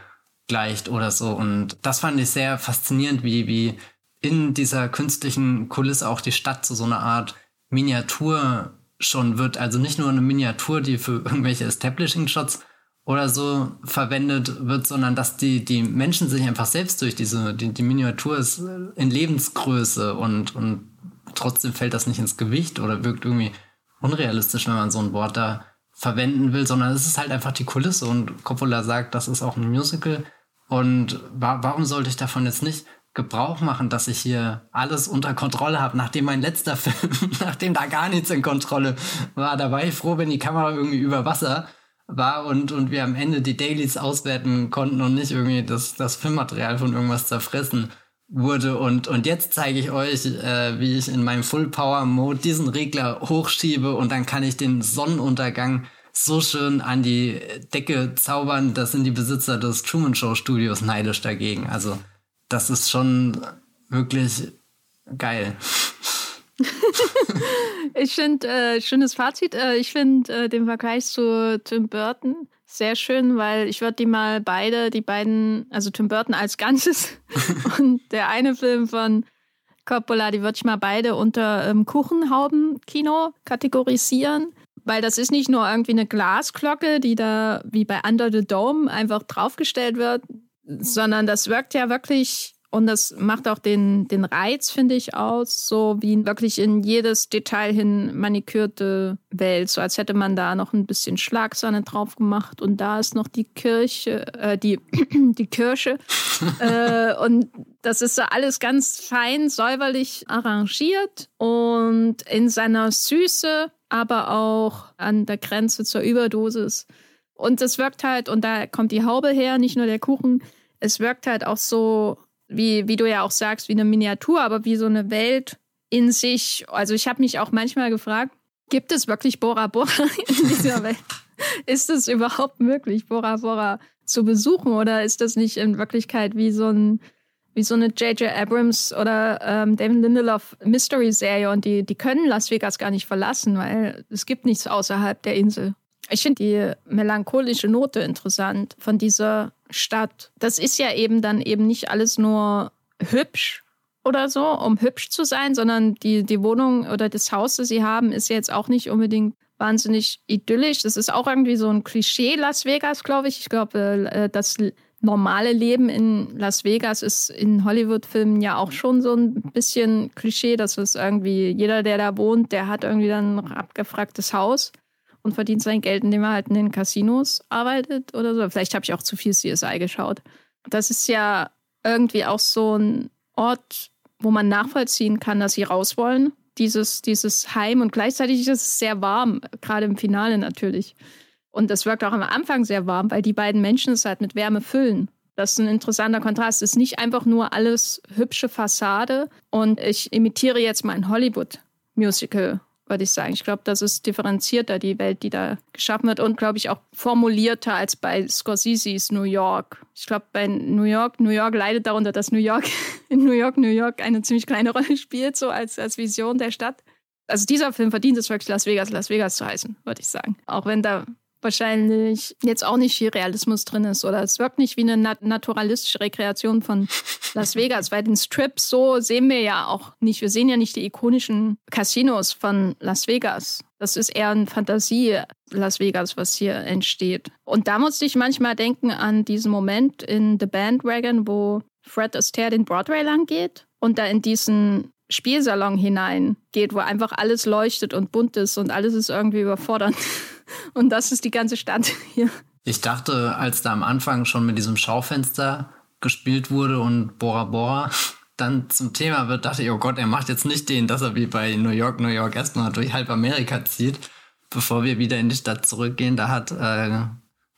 gleicht oder so. Und das fand ich sehr faszinierend, wie, wie in dieser künstlichen Kulisse auch die Stadt zu so einer Art Miniatur schon wird. Also nicht nur eine Miniatur, die für irgendwelche Establishing-Shots oder so verwendet wird, sondern dass die, die Menschen sich einfach selbst durch diese, die, die Miniatur ist in Lebensgröße und, und trotzdem fällt das nicht ins Gewicht oder wirkt irgendwie unrealistisch, wenn man so ein Wort da verwenden will, sondern es ist halt einfach die Kulisse und Coppola sagt, das ist auch ein Musical. Und wa warum sollte ich davon jetzt nicht Gebrauch machen, dass ich hier alles unter Kontrolle habe, nachdem mein letzter Film, nachdem da gar nichts in Kontrolle war, da war ich froh, wenn die Kamera irgendwie über Wasser war und, und wir am Ende die Dailies auswerten konnten und nicht irgendwie das, das Filmmaterial von irgendwas zerfressen wurde. Und, und jetzt zeige ich euch, äh, wie ich in meinem Full Power Mode diesen Regler hochschiebe und dann kann ich den Sonnenuntergang so schön an die Decke zaubern. Das sind die Besitzer des Truman Show Studios neidisch dagegen. Also das ist schon wirklich geil. ich finde, äh, schönes Fazit. Äh, ich finde äh, den Vergleich zu Tim Burton sehr schön, weil ich würde die mal beide, die beiden, also Tim Burton als Ganzes und der eine Film von Coppola, die würde ich mal beide unter ähm, Kuchenhauben-Kino kategorisieren. Weil das ist nicht nur irgendwie eine Glasglocke, die da wie bei Under the Dome einfach draufgestellt wird, sondern das wirkt ja wirklich und das macht auch den, den Reiz, finde ich, aus, so wie wirklich in jedes Detail hin manikürte Welt, so als hätte man da noch ein bisschen Schlagsahne drauf gemacht und da ist noch die Kirche, äh, die, die Kirche. äh, und das ist so alles ganz fein, säuberlich arrangiert und in seiner Süße, aber auch an der Grenze zur Überdosis. Und es wirkt halt, und da kommt die Haube her, nicht nur der Kuchen, es wirkt halt auch so wie, wie du ja auch sagst, wie eine Miniatur, aber wie so eine Welt in sich. Also ich habe mich auch manchmal gefragt, gibt es wirklich Bora Bora in dieser Welt? ist es überhaupt möglich, Bora Bora zu besuchen oder ist das nicht in Wirklichkeit wie so ein wie so eine J.J. Abrams oder ähm, David Lindelof Mystery-Serie und die, die können Las Vegas gar nicht verlassen, weil es gibt nichts außerhalb der Insel. Ich finde die melancholische Note interessant von dieser Stadt. Das ist ja eben dann eben nicht alles nur hübsch oder so, um hübsch zu sein, sondern die, die Wohnung oder das Haus, das sie haben, ist jetzt auch nicht unbedingt wahnsinnig idyllisch. Das ist auch irgendwie so ein Klischee Las Vegas, glaube ich. Ich glaube, äh, das normale Leben in Las Vegas ist in Hollywood-Filmen ja auch schon so ein bisschen Klischee. Das ist irgendwie, jeder, der da wohnt, der hat irgendwie dann ein abgefragtes Haus und verdient sein Geld, indem er halt in den Casinos arbeitet oder so. Vielleicht habe ich auch zu viel CSI geschaut. Das ist ja irgendwie auch so ein Ort, wo man nachvollziehen kann, dass sie raus wollen. Dieses, dieses Heim und gleichzeitig ist es sehr warm, gerade im Finale natürlich. Und das wirkt auch am Anfang sehr warm, weil die beiden Menschen es halt mit Wärme füllen. Das ist ein interessanter Kontrast. Es ist nicht einfach nur alles hübsche Fassade und ich imitiere jetzt mein Hollywood-Musical würde ich sagen. Ich glaube, das ist differenzierter, die Welt, die da geschaffen wird und, glaube ich, auch formulierter als bei Scorsese's New York. Ich glaube, bei New York, New York leidet darunter, dass New York in New York, New York eine ziemlich kleine Rolle spielt, so als, als Vision der Stadt. Also dieser Film verdient es wirklich, Las Vegas, Las Vegas zu heißen, würde ich sagen. Auch wenn da wahrscheinlich jetzt auch nicht viel Realismus drin ist oder es wirkt nicht wie eine nat naturalistische Rekreation von Las Vegas, weil den Strip so sehen wir ja auch nicht. Wir sehen ja nicht die ikonischen Casinos von Las Vegas. Das ist eher ein Fantasie Las Vegas, was hier entsteht. Und da musste ich manchmal denken an diesen Moment in The Bandwagon, wo Fred Astaire den Broadway lang geht und da in diesen Spielsalon hineingeht, wo einfach alles leuchtet und bunt ist und alles ist irgendwie überfordernd. Und das ist die ganze Stadt hier. Ich dachte, als da am Anfang schon mit diesem Schaufenster gespielt wurde und Bora Bora dann zum Thema wird, dachte ich, oh Gott, er macht jetzt nicht den, dass er wie bei New York, New York erstmal durch halb Amerika zieht, bevor wir wieder in die Stadt zurückgehen. Da hat äh,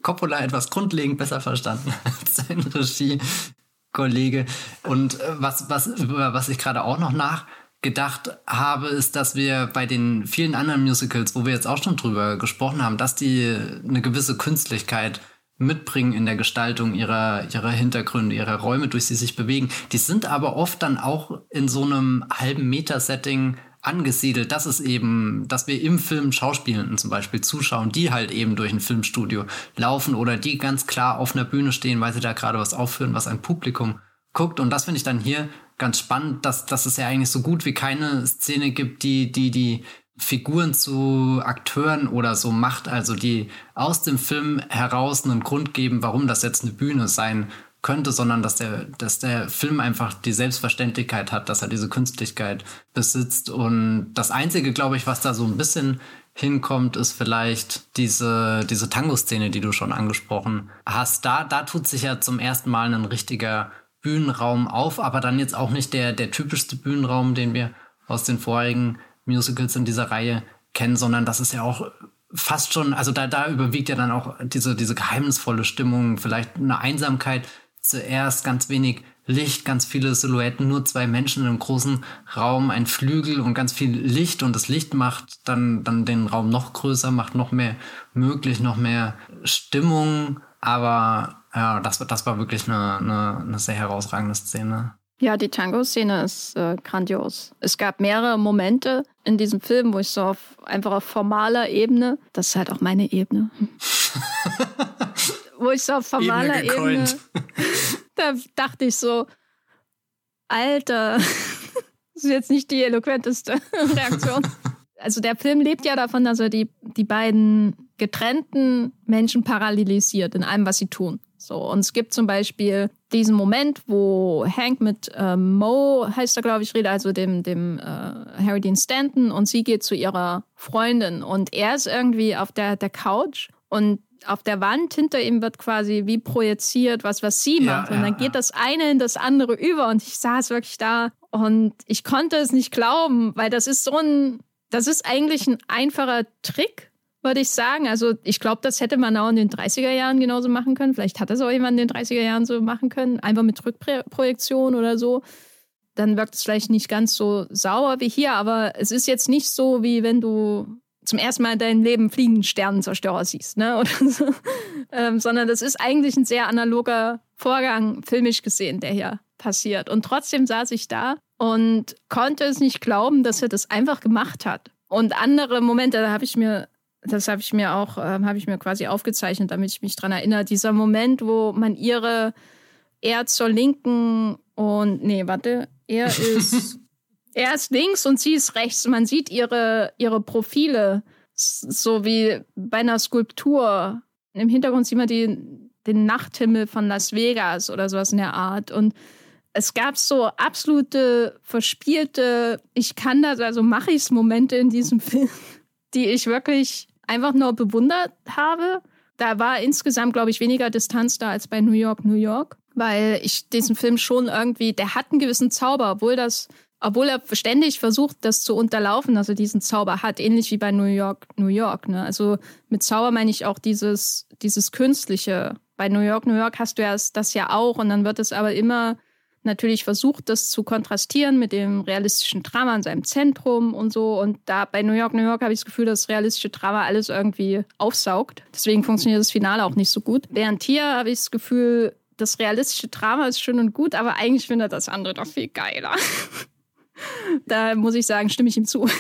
Coppola etwas grundlegend besser verstanden als sein Regie-Kollege. Und äh, was, was, über was ich gerade auch noch nach gedacht habe, ist, dass wir bei den vielen anderen Musicals, wo wir jetzt auch schon drüber gesprochen haben, dass die eine gewisse Künstlichkeit mitbringen in der Gestaltung ihrer, ihrer Hintergründe, ihrer Räume, durch sie sich bewegen. Die sind aber oft dann auch in so einem halben Meter-Setting angesiedelt. Das ist eben, dass wir im Film Schauspielenden zum Beispiel zuschauen, die halt eben durch ein Filmstudio laufen oder die ganz klar auf einer Bühne stehen, weil sie da gerade was aufführen, was ein Publikum guckt. Und das finde ich dann hier ganz spannend, dass, dass es ja eigentlich so gut wie keine Szene gibt, die, die, die Figuren zu Akteuren oder so macht, also die aus dem Film heraus einen Grund geben, warum das jetzt eine Bühne sein könnte, sondern dass der, dass der Film einfach die Selbstverständlichkeit hat, dass er diese Künstlichkeit besitzt. Und das Einzige, glaube ich, was da so ein bisschen hinkommt, ist vielleicht diese, diese Tango-Szene, die du schon angesprochen hast. Da, da tut sich ja zum ersten Mal ein richtiger Bühnenraum auf, aber dann jetzt auch nicht der, der typischste Bühnenraum, den wir aus den vorherigen Musicals in dieser Reihe kennen, sondern das ist ja auch fast schon, also da, da überwiegt ja dann auch diese, diese geheimnisvolle Stimmung, vielleicht eine Einsamkeit zuerst, ganz wenig Licht, ganz viele Silhouetten, nur zwei Menschen in einem großen Raum, ein Flügel und ganz viel Licht und das Licht macht dann, dann den Raum noch größer, macht noch mehr möglich, noch mehr Stimmung. Aber ja, das, das war wirklich eine, eine, eine sehr herausragende Szene. Ja, die Tango-Szene ist äh, grandios. Es gab mehrere Momente in diesem Film, wo ich so auf, einfach auf formaler Ebene, das ist halt auch meine Ebene, wo ich so auf formaler Ebene, Ebene da dachte ich so, Alter, das ist jetzt nicht die eloquenteste Reaktion. Also der Film lebt ja davon, dass er die, die beiden getrennten Menschen parallelisiert in allem, was sie tun. So, und es gibt zum Beispiel diesen Moment, wo Hank mit äh, Mo, heißt er, glaube ich, redet, also dem, dem äh, Harry Dean Stanton, und sie geht zu ihrer Freundin. Und er ist irgendwie auf der, der Couch und auf der Wand hinter ihm wird quasi wie projiziert, was, was sie macht. Ja, und dann ja, geht ja. das eine in das andere über. Und ich saß wirklich da und ich konnte es nicht glauben, weil das ist so ein, das ist eigentlich ein einfacher Trick, würde ich sagen. Also ich glaube, das hätte man auch in den 30er Jahren genauso machen können. Vielleicht hat das auch jemand in den 30er Jahren so machen können, einfach mit Rückprojektion oder so. Dann wirkt es vielleicht nicht ganz so sauer wie hier, aber es ist jetzt nicht so, wie wenn du zum ersten Mal in deinem Leben fliegenden Sternenzerstörer siehst, ne? So. ähm, sondern das ist eigentlich ein sehr analoger Vorgang, filmisch gesehen, der hier passiert. Und trotzdem saß ich da und konnte es nicht glauben, dass er das einfach gemacht hat. Und andere Momente, da habe ich mir das habe ich mir auch, äh, habe ich mir quasi aufgezeichnet, damit ich mich daran erinnere. Dieser Moment, wo man ihre, er zur Linken und, nee, warte, er ist, er ist links und sie ist rechts. Man sieht ihre, ihre Profile, so wie bei einer Skulptur. Im Hintergrund sieht man die, den Nachthimmel von Las Vegas oder sowas in der Art. Und es gab so absolute verspielte, ich kann das, also mache ich es Momente in diesem Film, die ich wirklich einfach nur bewundert habe. Da war insgesamt, glaube ich, weniger Distanz da als bei New York, New York, weil ich diesen Film schon irgendwie, der hat einen gewissen Zauber, obwohl das, obwohl er ständig versucht, das zu unterlaufen, dass er diesen Zauber hat, ähnlich wie bei New York, New York. Ne? Also mit Zauber meine ich auch dieses, dieses Künstliche. Bei New York, New York hast du ja das ja auch und dann wird es aber immer natürlich versucht, das zu kontrastieren mit dem realistischen Drama in seinem Zentrum und so. Und da bei New York, New York habe ich das Gefühl, dass das realistische Drama alles irgendwie aufsaugt. Deswegen funktioniert das Finale auch nicht so gut. Während hier habe ich das Gefühl, das realistische Drama ist schön und gut, aber eigentlich findet das andere doch viel geiler. da muss ich sagen, stimme ich ihm zu.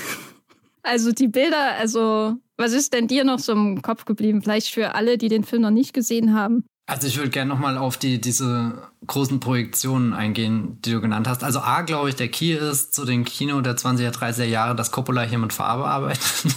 Also die Bilder, also was ist denn dir noch so im Kopf geblieben? Vielleicht für alle, die den Film noch nicht gesehen haben. Also ich würde gerne nochmal auf die, diese großen Projektionen eingehen, die du genannt hast. Also A, glaube ich, der Key ist zu den Kino der 20er, 30er Jahre, dass Coppola hier mit Farbe arbeitet.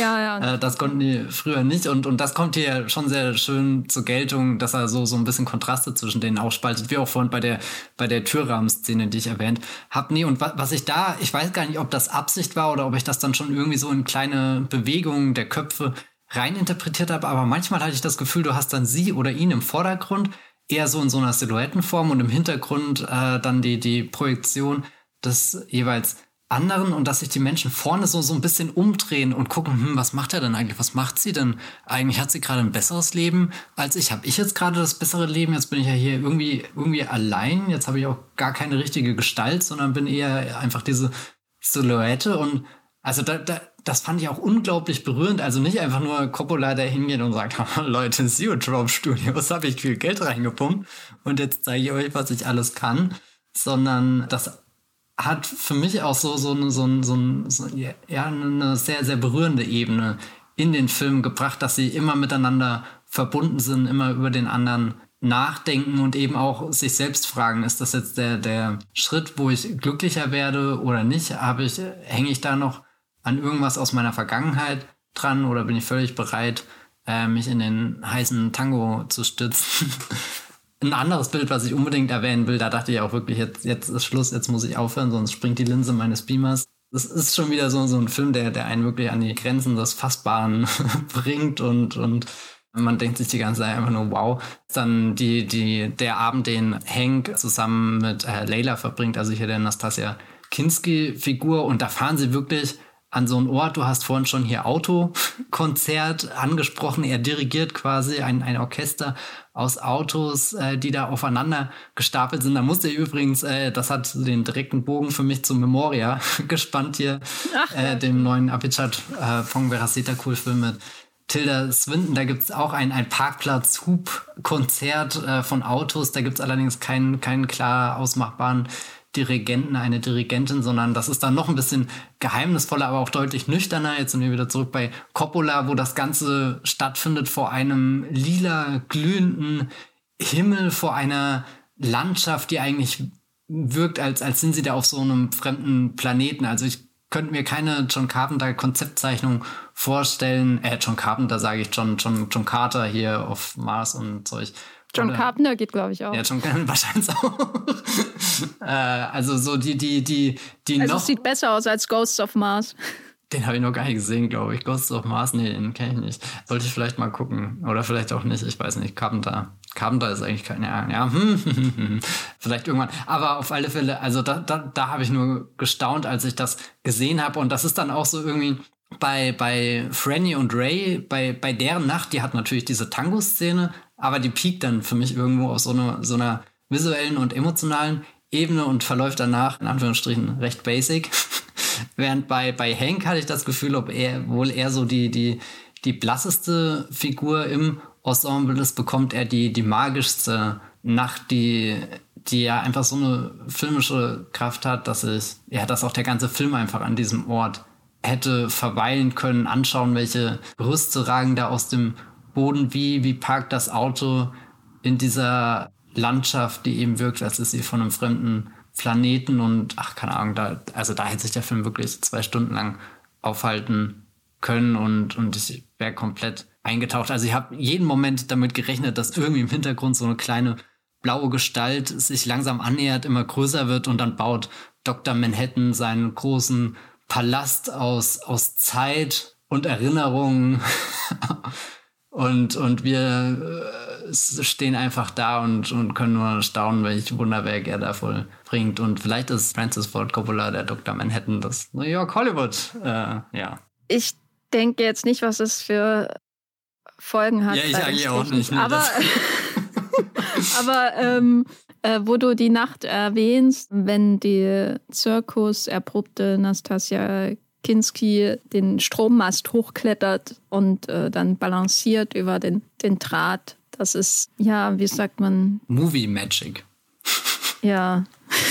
Ja, ja. Äh, das konnten die früher nicht. Und, und das kommt hier schon sehr schön zur Geltung, dass er so, so ein bisschen Kontraste zwischen denen aufspaltet, wie auch vorhin bei der, bei der Türrahmenszene, die ich erwähnt habe. Nee, und was, was ich da, ich weiß gar nicht, ob das Absicht war oder ob ich das dann schon irgendwie so in kleine Bewegungen der Köpfe reininterpretiert habe, aber manchmal hatte ich das Gefühl, du hast dann sie oder ihn im Vordergrund, eher so in so einer Silhouettenform und im Hintergrund äh, dann die, die Projektion des jeweils anderen und dass sich die Menschen vorne so, so ein bisschen umdrehen und gucken, hm, was macht er denn eigentlich? Was macht sie denn? Eigentlich hat sie gerade ein besseres Leben als ich. Habe ich jetzt gerade das bessere Leben? Jetzt bin ich ja hier irgendwie, irgendwie allein. Jetzt habe ich auch gar keine richtige Gestalt, sondern bin eher einfach diese Silhouette und also da, da, das fand ich auch unglaublich berührend. Also nicht einfach nur Coppola, der hingeht und sagt, Leute, Zero Studios habe ich viel Geld reingepumpt und jetzt zeige ich euch, was ich alles kann, sondern das hat für mich auch so, so, so, so, so ja, eine sehr, sehr berührende Ebene in den Film gebracht, dass sie immer miteinander verbunden sind, immer über den anderen nachdenken und eben auch sich selbst fragen, ist das jetzt der, der Schritt, wo ich glücklicher werde oder nicht? Habe ich, hänge ich da noch an irgendwas aus meiner Vergangenheit dran oder bin ich völlig bereit, äh, mich in den heißen Tango zu stützen? Ein anderes Bild, was ich unbedingt erwähnen will, da dachte ich auch wirklich, jetzt, jetzt ist Schluss, jetzt muss ich aufhören, sonst springt die Linse meines Beamers. Das ist schon wieder so, so ein Film, der, der einen wirklich an die Grenzen des Fassbaren bringt und, und man denkt sich die ganze Zeit einfach nur, wow. Dann die, die, der Abend, den Hank zusammen mit äh, Layla verbringt, also hier der Nastasia Kinski-Figur, und da fahren sie wirklich an so einen Ort. Du hast vorhin schon hier Autokonzert angesprochen. Er dirigiert quasi ein, ein Orchester aus Autos, äh, die da aufeinander gestapelt sind. Da musste ich übrigens, äh, das hat den direkten Bogen für mich zum Memoria gespannt hier, Ach, äh, dem neuen Apichat äh, von Veraceta Cool Film mit Tilda Swinton, da gibt's auch ein, ein Parkplatz-Hub-Konzert äh, von Autos. Da gibt's allerdings keinen, keinen klar ausmachbaren Dirigenten, eine Dirigentin, sondern das ist dann noch ein bisschen geheimnisvoller, aber auch deutlich nüchterner. Jetzt sind wir wieder zurück bei Coppola, wo das Ganze stattfindet vor einem lila glühenden Himmel, vor einer Landschaft, die eigentlich wirkt, als, als sind sie da auf so einem fremden Planeten. Also ich könnte mir keine John Carpenter Konzeptzeichnung vorstellen. Äh, John Carpenter sage ich, John, John, John Carter hier auf Mars und Zeug. John Oder, Carpenter geht, glaube ich, auch. Ja, John Carpenter wahrscheinlich auch. äh, also so die, die, die, die also noch. Es sieht besser aus als Ghosts of Mars. Den habe ich noch gar nicht gesehen, glaube ich. Ghosts of Mars, nee, den kenne ich nicht. Sollte ich vielleicht mal gucken. Oder vielleicht auch nicht, ich weiß nicht. Carpenter. Carpenter ist eigentlich kein, ja, ja, vielleicht irgendwann. Aber auf alle Fälle, also da, da, da habe ich nur gestaunt, als ich das gesehen habe. Und das ist dann auch so irgendwie, bei, bei Franny und Ray, bei, bei deren Nacht, die hat natürlich diese Tango-Szene, aber die piekt dann für mich irgendwo auf so, eine, so einer visuellen und emotionalen Ebene und verläuft danach, in Anführungsstrichen, recht basic. Während bei, bei Hank hatte ich das Gefühl, ob er wohl eher so die, die, die blasseste Figur im Ensemble ist, bekommt er die, die magischste Nacht, die, die ja einfach so eine filmische Kraft hat, dass ich, ja, dass auch der ganze Film einfach an diesem Ort hätte verweilen können, anschauen, welche Brüste ragen da aus dem Boden, wie, wie parkt das Auto in dieser Landschaft, die eben wirkt, als ist sie von einem fremden Planeten und ach, keine Ahnung, da, also da hätte sich der Film wirklich zwei Stunden lang aufhalten können und, und ich wäre komplett eingetaucht. Also ich habe jeden Moment damit gerechnet, dass irgendwie im Hintergrund so eine kleine blaue Gestalt sich langsam annähert, immer größer wird und dann baut Dr. Manhattan seinen großen Palast aus, aus Zeit und Erinnerungen. und, und wir äh, stehen einfach da und, und können nur staunen, welch Wunderwerk er da voll bringt. Und vielleicht ist Francis Ford Coppola der Dr. Manhattan das New York Hollywood. Äh, ja. Ich denke jetzt nicht, was es für Folgen hat. Ja, ich eigentlich auch nicht. Ne, aber, aber ähm, äh, wo du die Nacht erwähnst, wenn die Zirkus erprobte Nastasia Kinski den Strommast hochklettert und äh, dann balanciert über den, den Draht. Das ist, ja, wie sagt man? Movie Magic. Ja.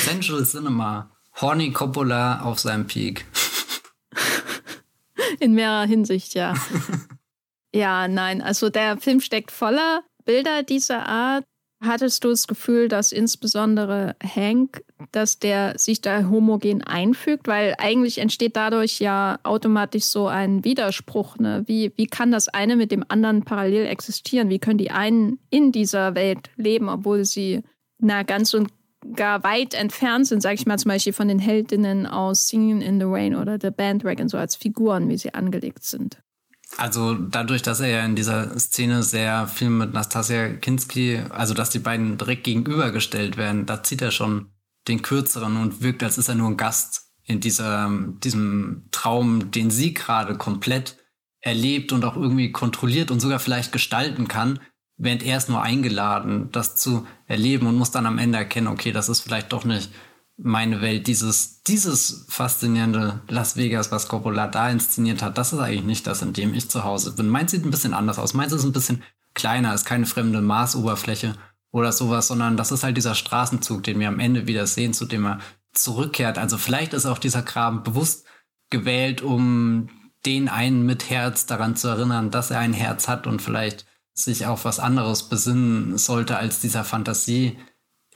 Central Cinema. Horny Coppola auf seinem Peak. In mehrerer Hinsicht, ja. ja, nein, also der Film steckt voller Bilder dieser Art Hattest du das Gefühl, dass insbesondere Hank, dass der sich da homogen einfügt? Weil eigentlich entsteht dadurch ja automatisch so ein Widerspruch. Ne? Wie, wie kann das eine mit dem anderen parallel existieren? Wie können die einen in dieser Welt leben, obwohl sie na ganz und gar weit entfernt sind, sage ich mal zum Beispiel von den Heldinnen aus Singing in the Rain oder The Bandwagon, so als Figuren, wie sie angelegt sind? Also dadurch, dass er ja in dieser Szene sehr viel mit Nastasia Kinski, also dass die beiden direkt gegenübergestellt werden, da zieht er schon den kürzeren und wirkt, als ist er nur ein Gast in dieser, diesem Traum, den sie gerade komplett erlebt und auch irgendwie kontrolliert und sogar vielleicht gestalten kann, während er ist nur eingeladen, das zu erleben und muss dann am Ende erkennen, okay, das ist vielleicht doch nicht meine Welt, dieses, dieses faszinierende Las Vegas, was Coppola da inszeniert hat, das ist eigentlich nicht das, in dem ich zu Hause bin. Meins sieht ein bisschen anders aus. Meins ist ein bisschen kleiner, ist keine fremde Marsoberfläche oder sowas, sondern das ist halt dieser Straßenzug, den wir am Ende wieder sehen, zu dem er zurückkehrt. Also vielleicht ist auch dieser Graben bewusst gewählt, um den einen mit Herz daran zu erinnern, dass er ein Herz hat und vielleicht sich auf was anderes besinnen sollte als dieser Fantasie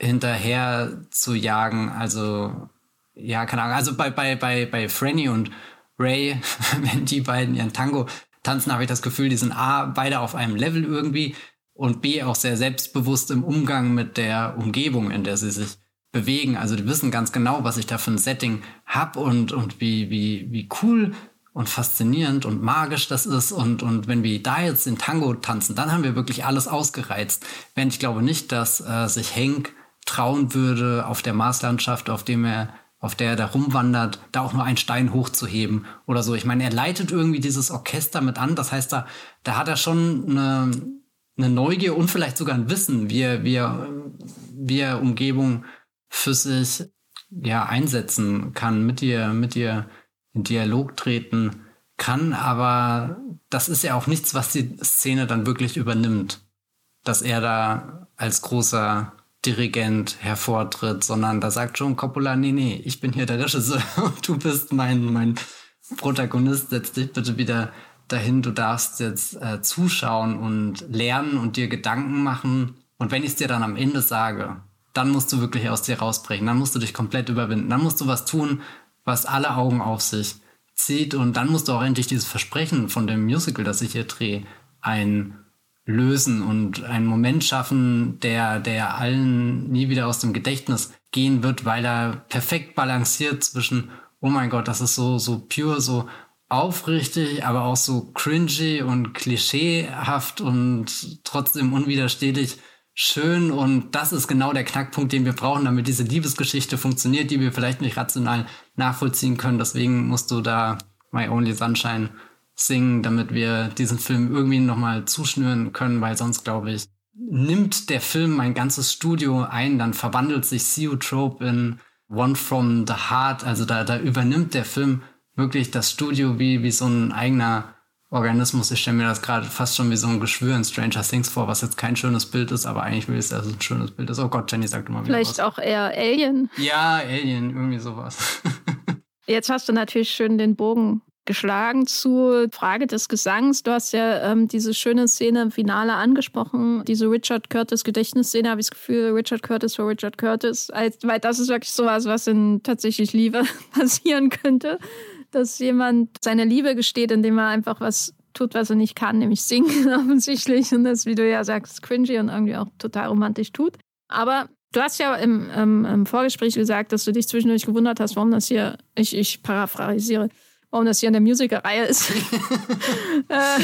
hinterher zu jagen. Also, ja, keine Ahnung. Also bei, bei, bei, bei Franny und Ray, wenn die beiden ihren Tango tanzen, habe ich das Gefühl, die sind A, beide auf einem Level irgendwie und B, auch sehr selbstbewusst im Umgang mit der Umgebung, in der sie sich bewegen. Also die wissen ganz genau, was ich da für ein Setting hab und, und wie, wie, wie cool und faszinierend und magisch das ist. Und, und wenn wir da jetzt den Tango tanzen, dann haben wir wirklich alles ausgereizt. Wenn ich glaube nicht, dass äh, sich Hank trauen würde, auf der Marslandschaft, auf dem er auf der er da rumwandert, da auch nur einen Stein hochzuheben oder so. Ich meine, er leitet irgendwie dieses Orchester mit an. Das heißt, da, da hat er schon eine, eine Neugier und vielleicht sogar ein Wissen, wie er, wie er, wie er Umgebung für sich ja, einsetzen kann, mit dir, mit dir in Dialog treten kann. Aber das ist ja auch nichts, was die Szene dann wirklich übernimmt. Dass er da als großer Dirigent hervortritt, sondern da sagt schon Coppola, nee, nee, ich bin hier der Regisseur und du bist mein, mein Protagonist, setz dich bitte wieder dahin, du darfst jetzt äh, zuschauen und lernen und dir Gedanken machen. Und wenn ich es dir dann am Ende sage, dann musst du wirklich aus dir rausbrechen, dann musst du dich komplett überwinden, dann musst du was tun, was alle Augen auf sich zieht und dann musst du auch endlich dieses Versprechen von dem Musical, das ich hier drehe, ein lösen und einen Moment schaffen, der, der allen nie wieder aus dem Gedächtnis gehen wird, weil er perfekt balanciert zwischen, oh mein Gott, das ist so, so pure, so aufrichtig, aber auch so cringy und klischeehaft und trotzdem unwiderstehlich schön und das ist genau der Knackpunkt, den wir brauchen, damit diese Liebesgeschichte funktioniert, die wir vielleicht nicht rational nachvollziehen können. Deswegen musst du da My Only Sunshine singen, damit wir diesen Film irgendwie nochmal zuschnüren können, weil sonst, glaube ich, nimmt der Film mein ganzes Studio ein, dann verwandelt sich Trope in One from the Heart, also da, da übernimmt der Film wirklich das Studio wie, wie so ein eigener Organismus. Ich stelle mir das gerade fast schon wie so ein Geschwür in Stranger Things vor, was jetzt kein schönes Bild ist, aber eigentlich will es, dass es ein schönes Bild ist. Oh Gott, Jenny sagt immer wieder Vielleicht was. auch eher Alien. Ja, Alien, irgendwie sowas. Jetzt hast du natürlich schön den Bogen geschlagen zur Frage des Gesangs. Du hast ja ähm, diese schöne Szene im Finale angesprochen, diese Richard Curtis Gedächtnisszene. Habe ich das Gefühl, Richard Curtis für Richard Curtis, weil das ist wirklich sowas, was in tatsächlich Liebe passieren könnte, dass jemand seine Liebe gesteht, indem er einfach was tut, was er nicht kann, nämlich singen offensichtlich und das, wie du ja sagst, cringy und irgendwie auch total romantisch tut. Aber Du hast ja im, ähm, im, Vorgespräch gesagt, dass du dich zwischendurch gewundert hast, warum das hier, ich, ich paraphrasiere, warum das hier in der Musical-Reihe ist. äh,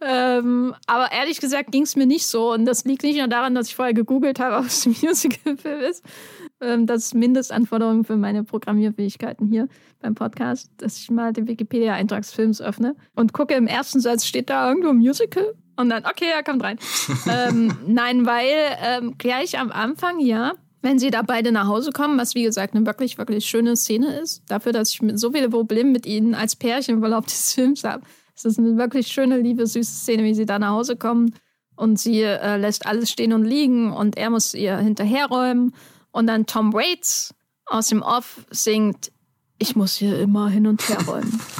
ähm, aber ehrlich gesagt ging es mir nicht so. Und das liegt nicht nur daran, dass ich vorher gegoogelt habe, ob es ein Musical-Film ist. Ähm, das ist Mindestanforderung für meine Programmierfähigkeiten hier beim Podcast, dass ich mal den Wikipedia-Eintrag des Films öffne und gucke, im ersten Satz steht da irgendwo Musical. Und dann, okay, er kommt rein. ähm, nein, weil ähm, gleich am Anfang, ja, wenn sie da beide nach Hause kommen, was wie gesagt eine wirklich, wirklich schöne Szene ist, dafür, dass ich so viele Probleme mit ihnen als Pärchen im Verlauf des Films habe. Es ist eine wirklich schöne, liebe, süße Szene, wie sie da nach Hause kommen und sie äh, lässt alles stehen und liegen und er muss ihr hinterherräumen und dann Tom Waits aus dem Off singt, ich muss hier immer hin und her räumen.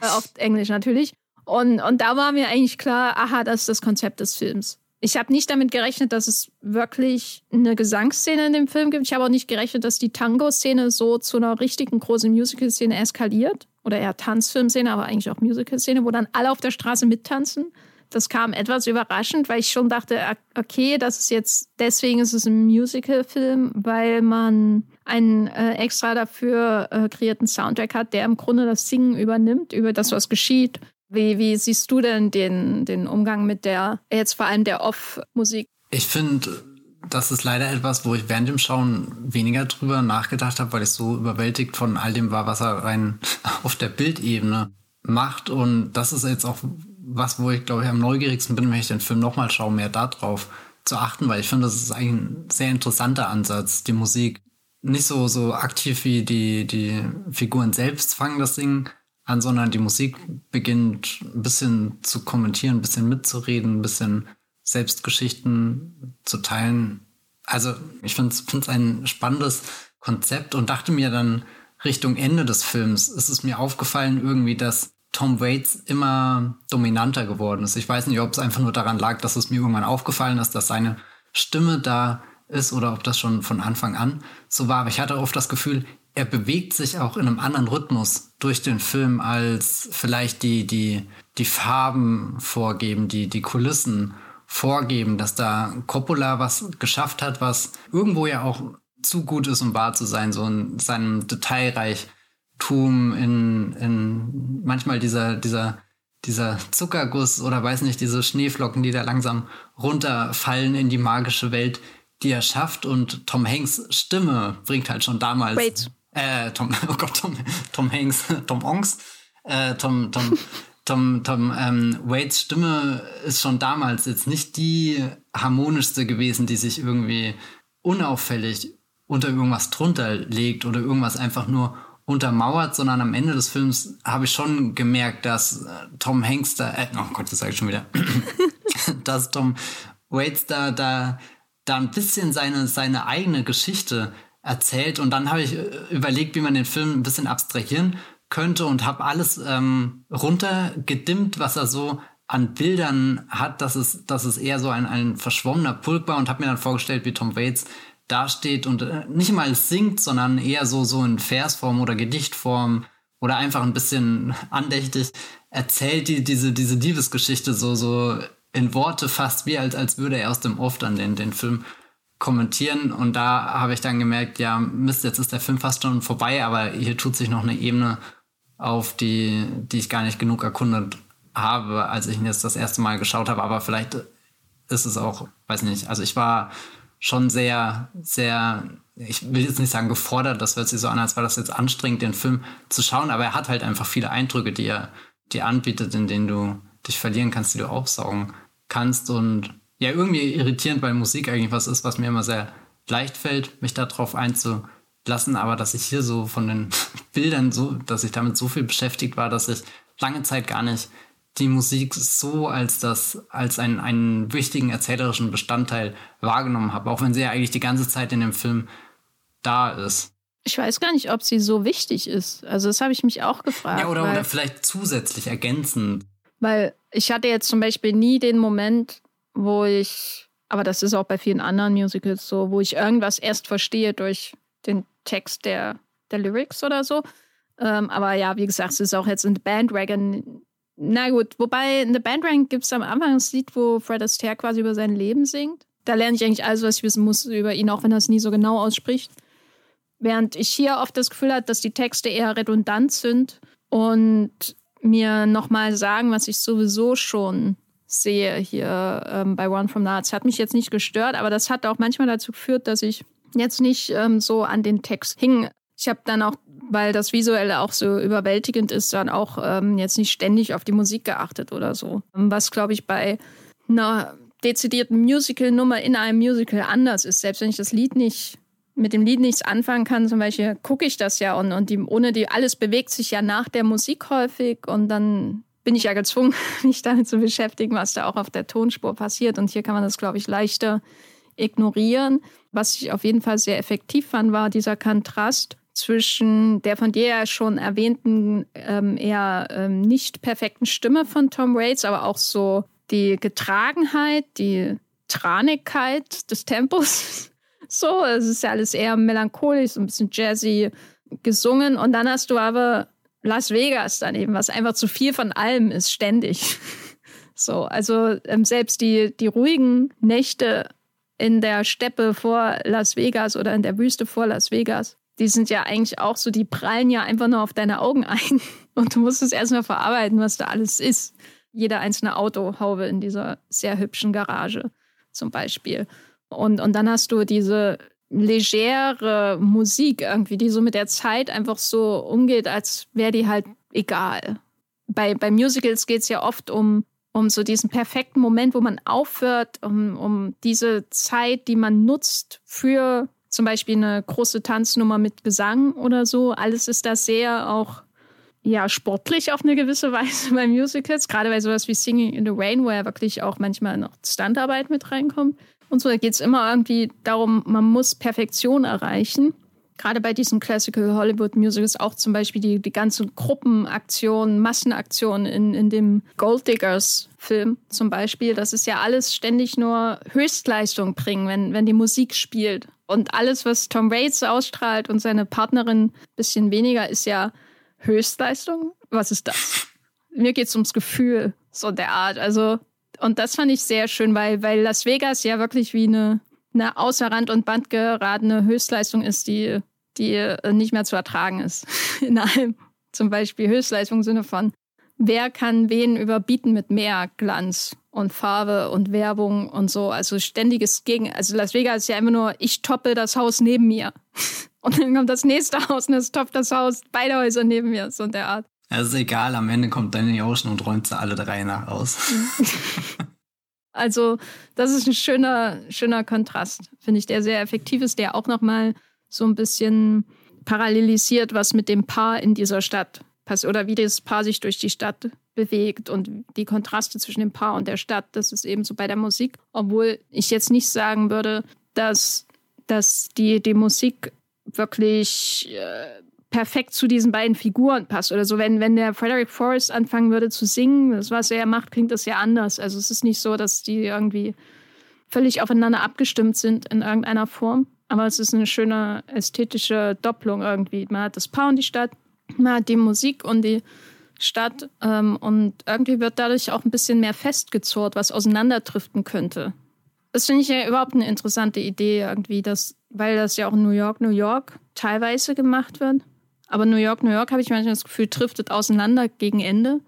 Äh, auf Englisch natürlich. Und, und da war mir eigentlich klar, aha, das ist das Konzept des Films. Ich habe nicht damit gerechnet, dass es wirklich eine Gesangsszene in dem Film gibt. Ich habe auch nicht gerechnet, dass die Tango-Szene so zu einer richtigen großen Musical-Szene eskaliert. Oder eher Tanzfilmszene, aber eigentlich auch Musical-Szene, wo dann alle auf der Straße mittanzen. Das kam etwas überraschend, weil ich schon dachte, okay, das ist jetzt, deswegen ist es ein Musical-Film, weil man einen äh, extra dafür äh, kreierten Soundtrack hat, der im Grunde das Singen übernimmt, über das, was geschieht. Wie, wie siehst du denn den, den Umgang mit der, jetzt vor allem der Off-Musik? Ich finde, das ist leider etwas, wo ich während dem Schauen weniger drüber nachgedacht habe, weil ich so überwältigt von all dem war, was er rein auf der Bildebene macht. Und das ist jetzt auch was, wo ich glaube ich am neugierigsten bin, wenn ich den Film nochmal schaue, mehr darauf zu achten, weil ich finde, das ist ein sehr interessanter Ansatz, die Musik nicht so, so aktiv wie die, die Figuren selbst fangen das Ding an, sondern die Musik beginnt ein bisschen zu kommentieren, ein bisschen mitzureden, ein bisschen Selbstgeschichten zu teilen. Also ich finde es ein spannendes Konzept und dachte mir dann Richtung Ende des Films ist es mir aufgefallen irgendwie, dass Tom Waits immer dominanter geworden ist. Ich weiß nicht, ob es einfach nur daran lag, dass es mir irgendwann aufgefallen ist, dass seine Stimme da ist oder ob das schon von Anfang an so war. Aber ich hatte oft das Gefühl, er bewegt sich auch in einem anderen Rhythmus durch den Film, als vielleicht die, die, die Farben vorgeben, die, die Kulissen vorgeben, dass da Coppola was geschafft hat, was irgendwo ja auch zu gut ist, um wahr zu sein, so in seinem Detailreichtum, in, in manchmal dieser, dieser, dieser Zuckerguss oder weiß nicht, diese Schneeflocken, die da langsam runterfallen in die magische Welt, die er schafft. Und Tom Hanks Stimme bringt halt schon damals. Wait. Äh, Tom, oh Gott, Tom, Tom Hanks, Tom Onks, äh, Tom, Tom, Tom, Tom ähm, Waits Stimme ist schon damals jetzt nicht die harmonischste gewesen, die sich irgendwie unauffällig unter irgendwas drunter legt oder irgendwas einfach nur untermauert, sondern am Ende des Films habe ich schon gemerkt, dass äh, Tom Hanks da, äh, oh Gott, das sage ich schon wieder, dass Tom Waits da, da, da ein bisschen seine, seine eigene Geschichte erzählt. Und dann habe ich äh, überlegt, wie man den Film ein bisschen abstrahieren könnte und habe alles ähm, runtergedimmt, was er so an Bildern hat, dass es, dass es eher so ein, ein verschwommener Pulk war und habe mir dann vorgestellt, wie Tom Waits dasteht und äh, nicht mal singt, sondern eher so, so in Versform oder Gedichtform oder einfach ein bisschen andächtig erzählt die, diese, diese Liebesgeschichte so, so in Worte fast wie als, als würde er aus dem Off dann den, den Film kommentieren. Und da habe ich dann gemerkt, ja, Mist, jetzt ist der Film fast schon vorbei, aber hier tut sich noch eine Ebene auf, die, die ich gar nicht genug erkundet habe, als ich ihn jetzt das erste Mal geschaut habe, aber vielleicht ist es auch, weiß nicht, also ich war schon sehr, sehr, ich will jetzt nicht sagen gefordert, das hört sich so an, als war das jetzt anstrengend, den Film zu schauen, aber er hat halt einfach viele Eindrücke, die er dir anbietet, in denen du dich verlieren kannst, die du aufsaugen kannst. Und ja, irgendwie irritierend, weil Musik eigentlich was ist, was mir immer sehr leicht fällt, mich darauf einzulassen, aber dass ich hier so von den Bildern so, dass ich damit so viel beschäftigt war, dass ich lange Zeit gar nicht die Musik so als das, als einen, einen wichtigen erzählerischen Bestandteil wahrgenommen habe, auch wenn sie ja eigentlich die ganze Zeit in dem Film da ist. Ich weiß gar nicht, ob sie so wichtig ist. Also das habe ich mich auch gefragt. Ja, oder, oder vielleicht zusätzlich ergänzend. Weil ich hatte jetzt zum Beispiel nie den Moment, wo ich, aber das ist auch bei vielen anderen Musicals so, wo ich irgendwas erst verstehe durch den Text der, der Lyrics oder so. Ähm, aber ja, wie gesagt, es ist auch jetzt in The Bandwagon na gut, wobei in The Bandrank gibt es am Anfang das Lied, wo Fred Astaire quasi über sein Leben singt. Da lerne ich eigentlich alles, was ich wissen muss über ihn, auch wenn er es nie so genau ausspricht. Während ich hier oft das Gefühl habe, dass die Texte eher redundant sind und mir nochmal sagen, was ich sowieso schon sehe hier ähm, bei One from Arts. Hat mich jetzt nicht gestört, aber das hat auch manchmal dazu geführt, dass ich jetzt nicht ähm, so an den Text hing. Ich habe dann auch weil das Visuelle auch so überwältigend ist, dann auch ähm, jetzt nicht ständig auf die Musik geachtet oder so. Was, glaube ich, bei einer dezidierten Musical-Nummer in einem Musical anders ist. Selbst wenn ich das Lied nicht mit dem Lied nichts anfangen kann, zum Beispiel gucke ich das ja und, und die, ohne die, alles bewegt sich ja nach der Musik häufig und dann bin ich ja gezwungen, mich damit zu beschäftigen, was da auch auf der Tonspur passiert. Und hier kann man das, glaube ich, leichter ignorieren. Was ich auf jeden Fall sehr effektiv fand, war dieser Kontrast zwischen der von dir ja schon erwähnten ähm, eher ähm, nicht perfekten Stimme von Tom Waits, aber auch so die Getragenheit, die Tranigkeit des Tempos. So, es ist ja alles eher melancholisch, so ein bisschen jazzy gesungen. Und dann hast du aber Las Vegas daneben, was einfach zu viel von allem ist, ständig. So, also ähm, selbst die, die ruhigen Nächte in der Steppe vor Las Vegas oder in der Wüste vor Las Vegas die sind ja eigentlich auch so, die prallen ja einfach nur auf deine Augen ein. Und du musst es erstmal verarbeiten, was da alles ist. Jeder einzelne Autohaube in dieser sehr hübschen Garage zum Beispiel. Und, und dann hast du diese legere Musik irgendwie, die so mit der Zeit einfach so umgeht, als wäre die halt egal. Bei, bei Musicals geht es ja oft um, um so diesen perfekten Moment, wo man aufhört, um, um diese Zeit, die man nutzt für zum Beispiel eine große Tanznummer mit Gesang oder so. Alles ist da sehr auch ja, sportlich auf eine gewisse Weise bei Musicals, gerade bei sowas wie Singing in the Rain, wo ja wirklich auch manchmal noch Standarbeit mit reinkommt. Und so geht es immer irgendwie darum, man muss Perfektion erreichen. Gerade bei diesen Classical Hollywood Musicals auch zum Beispiel die, die ganzen Gruppenaktionen, Massenaktionen in, in dem Gold Diggers Film zum Beispiel. Das ist ja alles ständig nur Höchstleistung bringen, wenn, wenn die Musik spielt. Und alles, was Tom Waits ausstrahlt und seine Partnerin ein bisschen weniger, ist ja Höchstleistung. Was ist das? Mir geht es ums Gefühl, so der Art. Also, und das fand ich sehr schön, weil, weil Las Vegas ja wirklich wie eine, eine außer Rand und Band geratene Höchstleistung ist, die, die nicht mehr zu ertragen ist. In allem. Zum Beispiel Höchstleistung im Sinne von, wer kann wen überbieten mit mehr Glanz? und Farbe und Werbung und so. Also ständiges Gegen. Also Las Vegas ist ja immer nur, ich toppe das Haus neben mir. Und dann kommt das nächste Haus und es topft das Haus, beide Häuser neben mir, so in der Art. Ja, ist egal, am Ende kommt Danny Ocean und räumt sie alle drei nach aus. also, das ist ein schöner, schöner Kontrast, finde ich, der sehr effektiv ist, der auch nochmal so ein bisschen parallelisiert, was mit dem Paar in dieser Stadt passiert oder wie das Paar sich durch die Stadt bewegt und die Kontraste zwischen dem Paar und der Stadt. Das ist eben so bei der Musik, obwohl ich jetzt nicht sagen würde, dass, dass die, die Musik wirklich äh, perfekt zu diesen beiden Figuren passt oder so. Wenn, wenn der Frederick Forrest anfangen würde zu singen, das, was er macht, klingt das ja anders. Also es ist nicht so, dass die irgendwie völlig aufeinander abgestimmt sind in irgendeiner Form. Aber es ist eine schöne ästhetische Doppelung irgendwie. Man hat das Paar und die Stadt, man hat die Musik und die Stadt ähm, und irgendwie wird dadurch auch ein bisschen mehr festgezurrt, was auseinanderdriften könnte. Das finde ich ja überhaupt eine interessante Idee irgendwie, dass, weil das ja auch in New York, New York teilweise gemacht wird. Aber New York, New York habe ich manchmal das Gefühl, driftet auseinander gegen Ende,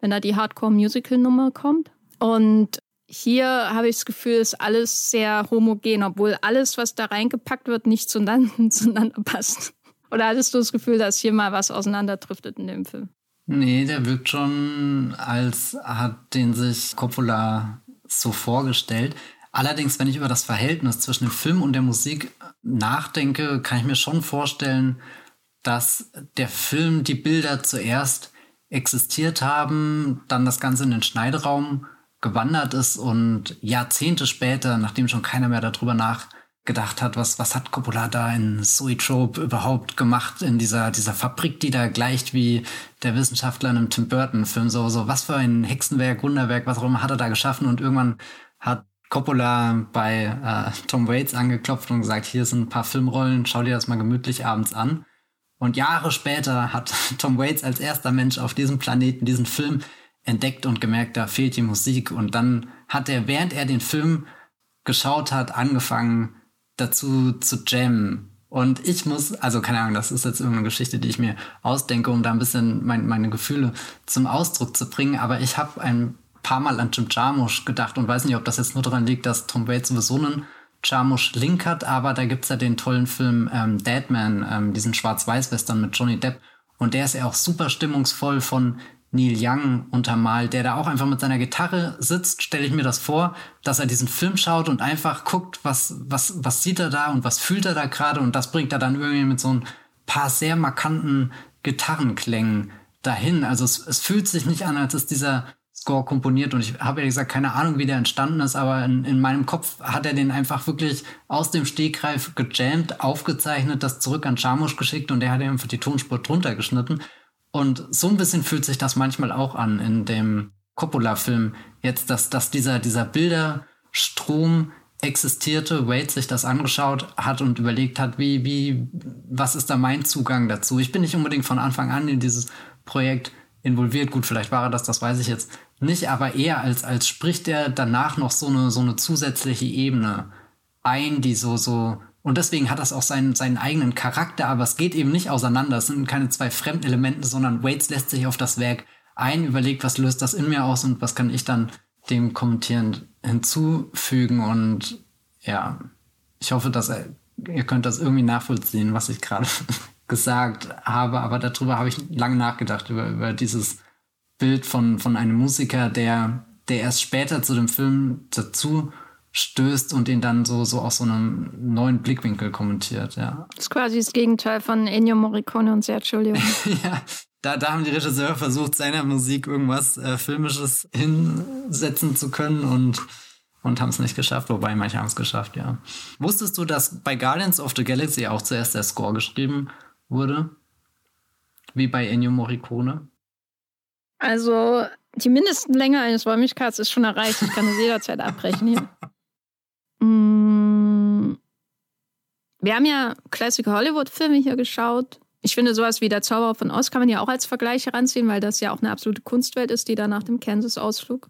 wenn da die Hardcore-Musical-Nummer kommt. Und hier habe ich das Gefühl, ist alles sehr homogen, obwohl alles, was da reingepackt wird, nicht zueinander, zueinander passt. Oder hattest du das Gefühl, dass hier mal was auseinanderdriftet in dem Film? Nee, der wirkt schon, als hat den sich Coppola so vorgestellt. Allerdings, wenn ich über das Verhältnis zwischen dem Film und der Musik nachdenke, kann ich mir schon vorstellen, dass der Film die Bilder zuerst existiert haben, dann das Ganze in den Schneideraum gewandert ist und Jahrzehnte später, nachdem schon keiner mehr darüber nachgedacht hat, was, was hat Coppola da in Zoetrope überhaupt gemacht in dieser, dieser Fabrik, die da gleicht wie der Wissenschaftler in einem Tim Burton-Film, so, so, was für ein Hexenwerk, Wunderwerk, was auch immer hat er da geschaffen und irgendwann hat Coppola bei äh, Tom Waits angeklopft und gesagt, hier sind ein paar Filmrollen, schau dir das mal gemütlich abends an. Und Jahre später hat Tom Waits als erster Mensch auf diesem Planeten diesen Film entdeckt und gemerkt, da fehlt die Musik. Und dann hat er, während er den Film geschaut hat, angefangen dazu zu jammen. Und ich muss, also keine Ahnung, das ist jetzt irgendeine Geschichte, die ich mir ausdenke, um da ein bisschen mein, meine Gefühle zum Ausdruck zu bringen. Aber ich habe ein paar Mal an Jim Jarmusch gedacht und weiß nicht, ob das jetzt nur daran liegt, dass Tom Waits sowieso einen Jarmusch-Link hat, aber da gibt's ja den tollen Film ähm, Deadman, ähm, diesen Schwarz-Weiß-Western mit Johnny Depp. Und der ist ja auch super stimmungsvoll von Neil Young untermalt, der da auch einfach mit seiner Gitarre sitzt, stelle ich mir das vor, dass er diesen Film schaut und einfach guckt, was, was, was sieht er da und was fühlt er da gerade und das bringt er dann irgendwie mit so ein paar sehr markanten Gitarrenklängen dahin. Also es, es fühlt sich nicht an, als ist dieser Score komponiert und ich habe ja gesagt, keine Ahnung, wie der entstanden ist, aber in, in meinem Kopf hat er den einfach wirklich aus dem Stegreif gejammt, aufgezeichnet, das zurück an Chamusch geschickt und der hat einfach die Tonspur drunter geschnitten und so ein bisschen fühlt sich das manchmal auch an in dem Coppola-Film. Jetzt, dass, dass dieser, dieser Bilderstrom existierte, Wade sich das angeschaut hat und überlegt hat, wie, wie, was ist da mein Zugang dazu? Ich bin nicht unbedingt von Anfang an in dieses Projekt involviert. Gut, vielleicht war er das, das weiß ich jetzt nicht, aber eher als, als spricht er danach noch so eine, so eine zusätzliche Ebene ein, die so, so und deswegen hat das auch seinen, seinen eigenen Charakter, aber es geht eben nicht auseinander. Es sind keine zwei Fremdelemente, sondern Waits lässt sich auf das Werk ein, überlegt, was löst das in mir aus und was kann ich dann dem kommentierend hinzufügen. Und ja, ich hoffe, dass er, ihr könnt das irgendwie nachvollziehen, was ich gerade gesagt habe. Aber darüber habe ich lange nachgedacht, über, über dieses Bild von, von einem Musiker, der, der erst später zu dem Film dazu stößt und ihn dann so, so aus so einem neuen Blickwinkel kommentiert, ja. Das ist quasi das Gegenteil von Ennio Morricone und Sergio Leone. ja, da, da haben die Regisseure versucht, seiner Musik irgendwas äh, Filmisches hinsetzen zu können und, und haben es nicht geschafft, wobei manche haben es geschafft, ja. Wusstest du, dass bei Guardians of the Galaxy auch zuerst der Score geschrieben wurde? Wie bei Ennio Morricone? Also, die Mindestenlänge eines Wollmilchkarts ist schon erreicht. Ich kann es jederzeit abbrechen hier. Mm. Wir haben ja Classic Hollywood-Filme hier geschaut. Ich finde, sowas wie Der Zauberer von Oz kann man ja auch als Vergleich heranziehen, weil das ja auch eine absolute Kunstwelt ist, die da nach dem Kansas-Ausflug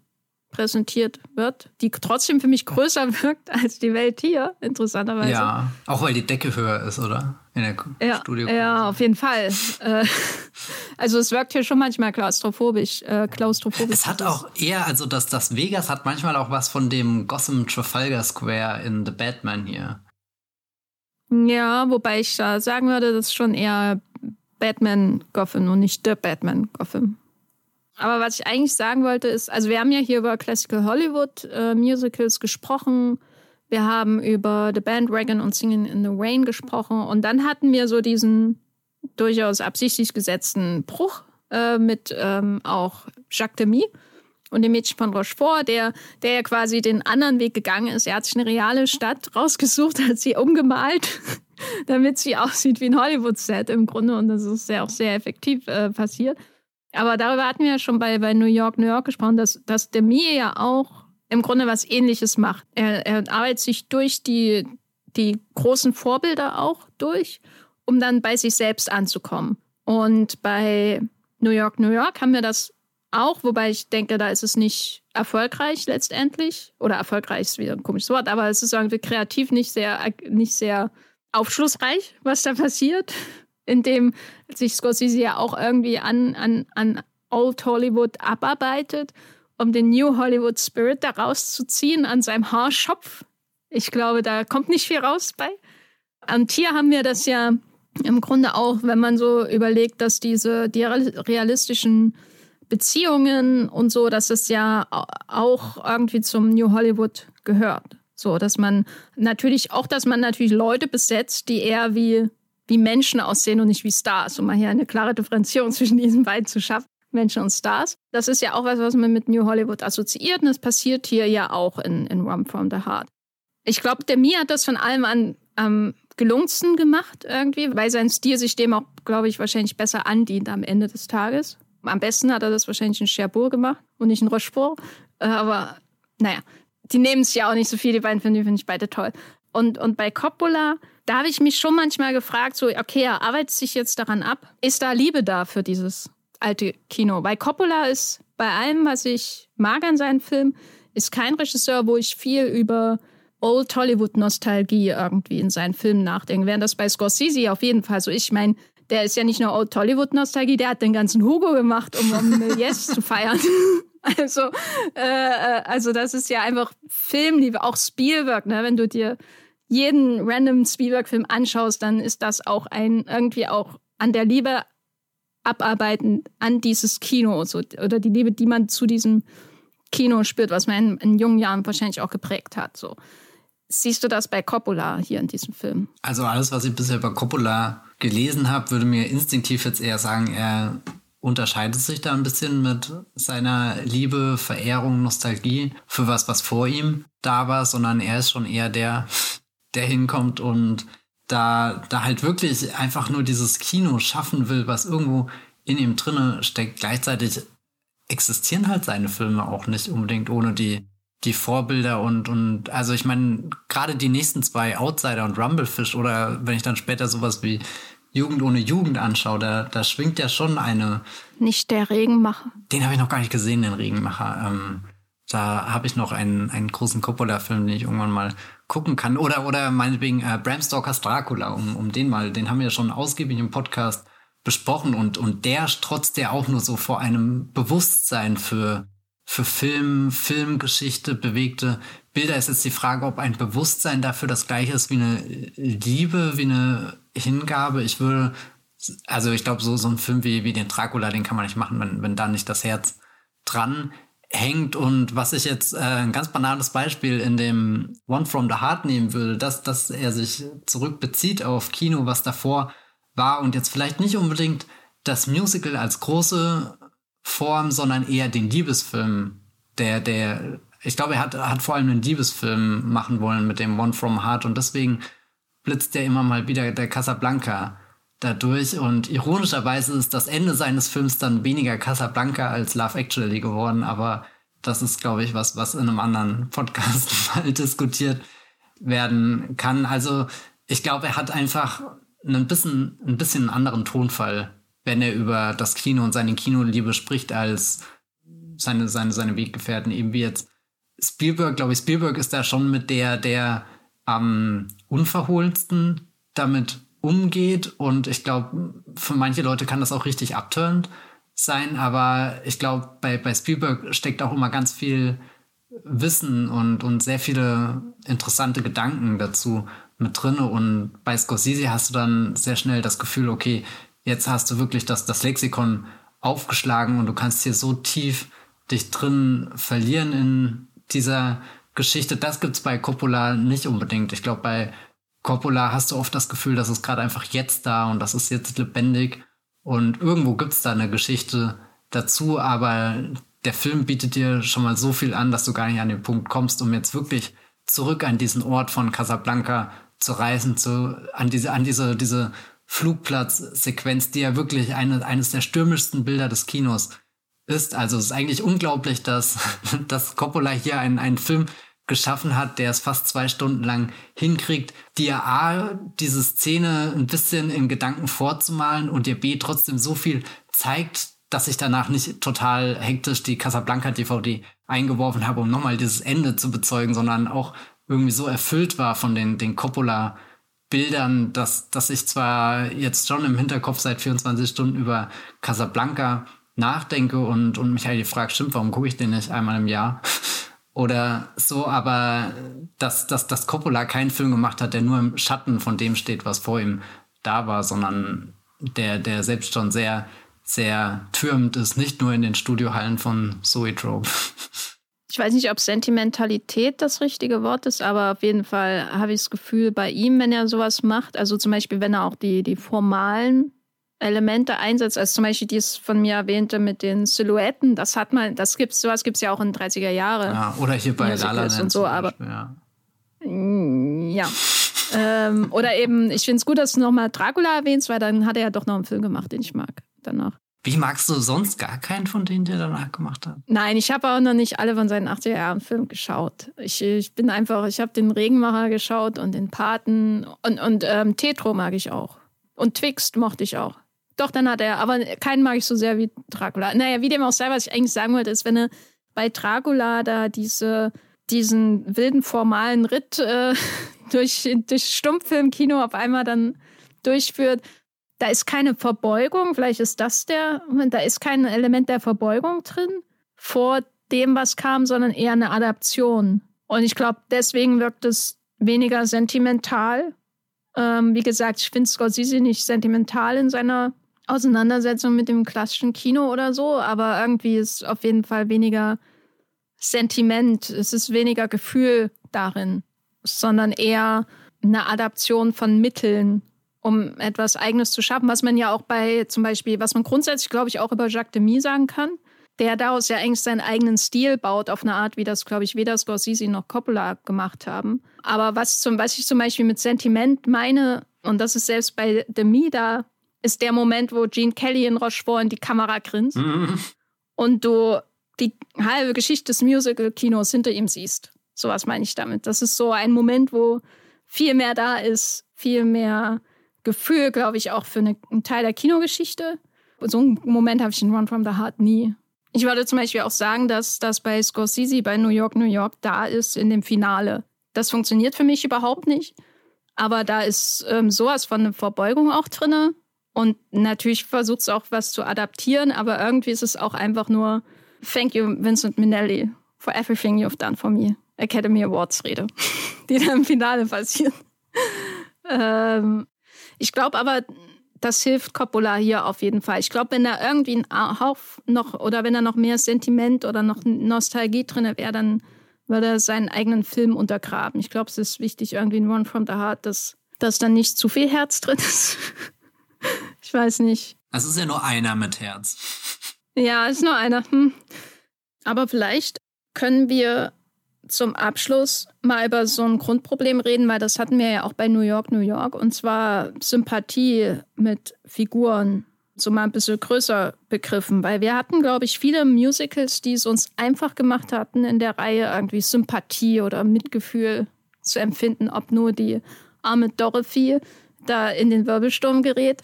präsentiert wird, die trotzdem für mich größer wirkt als die Welt hier, interessanterweise. Ja, auch weil die Decke höher ist, oder? In der ja, Studio. Ja, auf jeden Fall. Äh, also es wirkt hier schon manchmal klaustrophobisch. Äh, klaustrophobisch. Es hat auch eher, also das, das Vegas hat manchmal auch was von dem Gotham Trafalgar Square in The Batman hier. Ja, wobei ich da sagen würde, das ist schon eher Batman Gotham und nicht The Batman Gotham. Aber was ich eigentlich sagen wollte, ist, also wir haben ja hier über Classical Hollywood äh, Musicals gesprochen. Wir haben über The Bandwagon und Singing in the Rain gesprochen. Und dann hatten wir so diesen durchaus absichtlich gesetzten Bruch äh, mit ähm, auch Jacques Demy und dem Mädchen von Rochefort, der, der ja quasi den anderen Weg gegangen ist. Er hat sich eine reale Stadt rausgesucht, hat sie umgemalt, damit sie aussieht wie ein Hollywood-Set im Grunde. Und das ist ja auch sehr effektiv äh, passiert. Aber darüber hatten wir ja schon bei, bei New York, New York gesprochen, dass, dass Demi ja auch im Grunde was ähnliches macht. Er, er arbeitet sich durch die, die großen Vorbilder auch durch, um dann bei sich selbst anzukommen. Und bei New York, New York haben wir das auch, wobei ich denke, da ist es nicht erfolgreich letztendlich. Oder erfolgreich ist wieder ein komisches Wort, aber es ist irgendwie kreativ nicht sehr, nicht sehr aufschlussreich, was da passiert in dem sich Scorsese ja auch irgendwie an, an, an Old Hollywood abarbeitet, um den New Hollywood Spirit da rauszuziehen an seinem Haarschopf. Ich glaube, da kommt nicht viel raus bei. Und hier haben wir das ja im Grunde auch, wenn man so überlegt, dass diese die realistischen Beziehungen und so, dass es ja auch irgendwie zum New Hollywood gehört. So, dass man natürlich auch, dass man natürlich Leute besetzt, die eher wie wie Menschen aussehen und nicht wie Stars, um mal hier eine klare Differenzierung zwischen diesen beiden zu schaffen. Menschen und Stars. Das ist ja auch was, was man mit New Hollywood assoziiert und das passiert hier ja auch in, in Rum from the Heart. Ich glaube, der Mia hat das von allem an am gelungensten gemacht irgendwie, weil sein Stil sich dem auch, glaube ich, wahrscheinlich besser andient am Ende des Tages. Am besten hat er das wahrscheinlich in Cherbourg gemacht und nicht in Rochefort. Äh, aber naja, die nehmen es ja auch nicht so viel, die beiden finde find ich beide toll. Und, und bei Coppola, da habe ich mich schon manchmal gefragt, so, okay, er arbeitet sich jetzt daran ab. Ist da Liebe da für dieses alte Kino? Weil Coppola ist bei allem, was ich mag an seinen Filmen, ist kein Regisseur, wo ich viel über Old Hollywood-Nostalgie irgendwie in seinen Filmen nachdenke. Während das bei Scorsese auf jeden Fall so ist. Ich meine, der ist ja nicht nur Old Hollywood-Nostalgie, der hat den ganzen Hugo gemacht, um, um Yes zu feiern. Also, äh, äh, also das ist ja einfach Filmliebe, auch Spielberg, ne? Wenn du dir jeden random Spielberg-Film anschaust, dann ist das auch ein irgendwie auch an der Liebe abarbeiten an dieses Kino so, oder die Liebe, die man zu diesem Kino spürt, was man in, in, jungen Jahren wahrscheinlich auch geprägt hat. So. Siehst du das bei Coppola hier in diesem Film? Also alles, was ich bisher bei Coppola gelesen habe, würde mir instinktiv jetzt eher sagen, er unterscheidet sich da ein bisschen mit seiner Liebe, Verehrung, Nostalgie für was, was vor ihm da war, sondern er ist schon eher der, der hinkommt und da, da halt wirklich einfach nur dieses Kino schaffen will, was irgendwo in ihm drinne steckt. Gleichzeitig existieren halt seine Filme auch nicht unbedingt ohne die, die Vorbilder und, und also ich meine, gerade die nächsten zwei, Outsider und Rumblefish oder wenn ich dann später sowas wie Jugend ohne Jugend anschaue, da, da schwingt ja schon eine. Nicht der Regenmacher. Den habe ich noch gar nicht gesehen, den Regenmacher. Ähm, da habe ich noch einen, einen großen Coppola-Film, den ich irgendwann mal gucken kann. Oder, oder meinetwegen äh, Bram Stokers Dracula, um, um den mal, den haben wir ja schon ausgiebig im Podcast besprochen und, und der strotzt ja auch nur so vor einem Bewusstsein für, für Film, Filmgeschichte, bewegte Bilder. Ist jetzt die Frage, ob ein Bewusstsein dafür das gleiche ist wie eine Liebe, wie eine Hingabe. Ich würde, also ich glaube, so, so ein Film wie, wie den Dracula, den kann man nicht machen, wenn, wenn da nicht das Herz dran hängt und was ich jetzt äh, ein ganz banales Beispiel in dem One from the Heart nehmen würde, dass, dass er sich zurückbezieht auf Kino, was davor war und jetzt vielleicht nicht unbedingt das Musical als große Form, sondern eher den Liebesfilm, der, der, ich glaube, er hat, hat vor allem einen Liebesfilm machen wollen mit dem One from Heart und deswegen blitzt er immer mal wieder der Casablanca dadurch. Und ironischerweise ist das Ende seines Films dann weniger Casablanca als Love Actually geworden, aber das ist, glaube ich, was, was in einem anderen Podcast mal diskutiert werden kann. Also ich glaube, er hat einfach ein bisschen, ein bisschen einen anderen Tonfall, wenn er über das Kino und seine Kinoliebe spricht, als seine, seine, seine Weggefährten, eben wie jetzt Spielberg, glaube ich, Spielberg ist da schon mit der, der am unverhohlensten damit umgeht. Und ich glaube, für manche Leute kann das auch richtig abtörend sein. Aber ich glaube, bei, bei Spielberg steckt auch immer ganz viel Wissen und, und sehr viele interessante Gedanken dazu, mit drin. Und bei Scorsese hast du dann sehr schnell das Gefühl, okay, jetzt hast du wirklich das, das Lexikon aufgeschlagen und du kannst hier so tief dich drin verlieren in dieser Geschichte. Das gibt's bei Coppola nicht unbedingt. Ich glaube, bei Coppola hast du oft das Gefühl, dass es gerade einfach jetzt da und das ist jetzt lebendig. Und irgendwo gibt's da eine Geschichte dazu, aber der Film bietet dir schon mal so viel an, dass du gar nicht an den Punkt kommst, um jetzt wirklich zurück an diesen Ort von Casablanca zu reisen, zu, an diese, an diese, diese Flugplatzsequenz, die ja wirklich eine, eines der stürmischsten Bilder des Kinos ist. Also es ist eigentlich unglaublich, dass, dass Coppola hier einen, einen Film geschaffen hat, der es fast zwei Stunden lang hinkriegt, dir A, diese Szene ein bisschen in Gedanken vorzumalen und dir B, trotzdem so viel zeigt, dass ich danach nicht total hektisch die Casablanca DVD eingeworfen habe, um nochmal dieses Ende zu bezeugen, sondern auch irgendwie so erfüllt war von den, den Coppola Bildern, dass, dass ich zwar jetzt schon im Hinterkopf seit 24 Stunden über Casablanca nachdenke und, und mich halt die Frage, stimmt, warum gucke ich den nicht einmal im Jahr? Oder so, aber dass, dass, dass Coppola keinen Film gemacht hat, der nur im Schatten von dem steht, was vor ihm da war, sondern der, der selbst schon sehr sehr türmend ist, nicht nur in den Studiohallen von Zoetrope. Ich weiß nicht, ob Sentimentalität das richtige Wort ist, aber auf jeden Fall habe ich das Gefühl, bei ihm, wenn er sowas macht, also zum Beispiel, wenn er auch die, die formalen Elemente einsetzt, als zum Beispiel dieses von mir erwähnte mit den Silhouetten, das hat man, das gibt's, sowas gibt es ja auch in den 30er Jahren. Ja, oder hier bei La La und so, aber ja. ja. ähm, oder eben, ich finde es gut, dass du nochmal Dracula erwähnst, weil dann hat er ja doch noch einen Film gemacht, den ich mag danach. Wie magst du sonst gar keinen von denen, der danach gemacht hat? Nein, ich habe auch noch nicht alle von seinen 80er Jahren Filmen geschaut. Ich, ich bin einfach, ich habe den Regenmacher geschaut und den Paten und, und ähm, Tetro mag ich auch. Und Twixt mochte ich auch. Doch, dann hat er, aber keinen mag ich so sehr wie Dracula. Naja, wie dem auch sei, was ich eigentlich sagen wollte, ist, wenn er bei Dracula da diese, diesen wilden formalen Ritt äh, durch, durch Stummfilmkino auf einmal dann durchführt da ist keine Verbeugung, vielleicht ist das der, da ist kein Element der Verbeugung drin vor dem, was kam, sondern eher eine Adaption. Und ich glaube, deswegen wirkt es weniger sentimental. Ähm, wie gesagt, ich finde Scorsese nicht sentimental in seiner Auseinandersetzung mit dem klassischen Kino oder so, aber irgendwie ist auf jeden Fall weniger Sentiment, es ist weniger Gefühl darin, sondern eher eine Adaption von Mitteln um etwas Eigenes zu schaffen, was man ja auch bei zum Beispiel, was man grundsätzlich, glaube ich, auch über Jacques Demy sagen kann, der daraus ja eigentlich seinen eigenen Stil baut, auf eine Art, wie das, glaube ich, weder Scorsese noch Coppola gemacht haben. Aber was, zum, was ich zum Beispiel mit Sentiment meine, und das ist selbst bei Demy da, ist der Moment, wo Gene Kelly in Rochefort in die Kamera grinst mhm. und du die halbe Geschichte des Musical-Kinos hinter ihm siehst. So was meine ich damit. Das ist so ein Moment, wo viel mehr da ist, viel mehr Gefühl, glaube ich, auch für eine, einen Teil der Kinogeschichte. So einen Moment habe ich in Run from the Heart nie. Ich würde zum Beispiel auch sagen, dass das bei Scorsese bei New York, New York da ist in dem Finale. Das funktioniert für mich überhaupt nicht. Aber da ist ähm, sowas von einer Verbeugung auch drin. Und natürlich versucht es auch was zu adaptieren, aber irgendwie ist es auch einfach nur Thank you, Vincent Minnelli, for everything you've done for me. Academy Awards Rede, die da im Finale passiert. ähm, ich glaube aber, das hilft Coppola hier auf jeden Fall. Ich glaube, wenn da irgendwie ein Hauch noch oder wenn da noch mehr Sentiment oder noch Nostalgie drin wäre, dann würde er seinen eigenen Film untergraben. Ich glaube, es ist wichtig, irgendwie in One from the Heart, dass, dass da nicht zu viel Herz drin ist. ich weiß nicht. Es ist ja nur einer mit Herz. Ja, es ist nur einer. Hm. Aber vielleicht können wir zum Abschluss mal über so ein Grundproblem reden, weil das hatten wir ja auch bei New York, New York, und zwar Sympathie mit Figuren, so mal ein bisschen größer begriffen, weil wir hatten, glaube ich, viele Musicals, die es uns einfach gemacht hatten, in der Reihe irgendwie Sympathie oder Mitgefühl zu empfinden, ob nur die arme Dorothy da in den Wirbelsturm gerät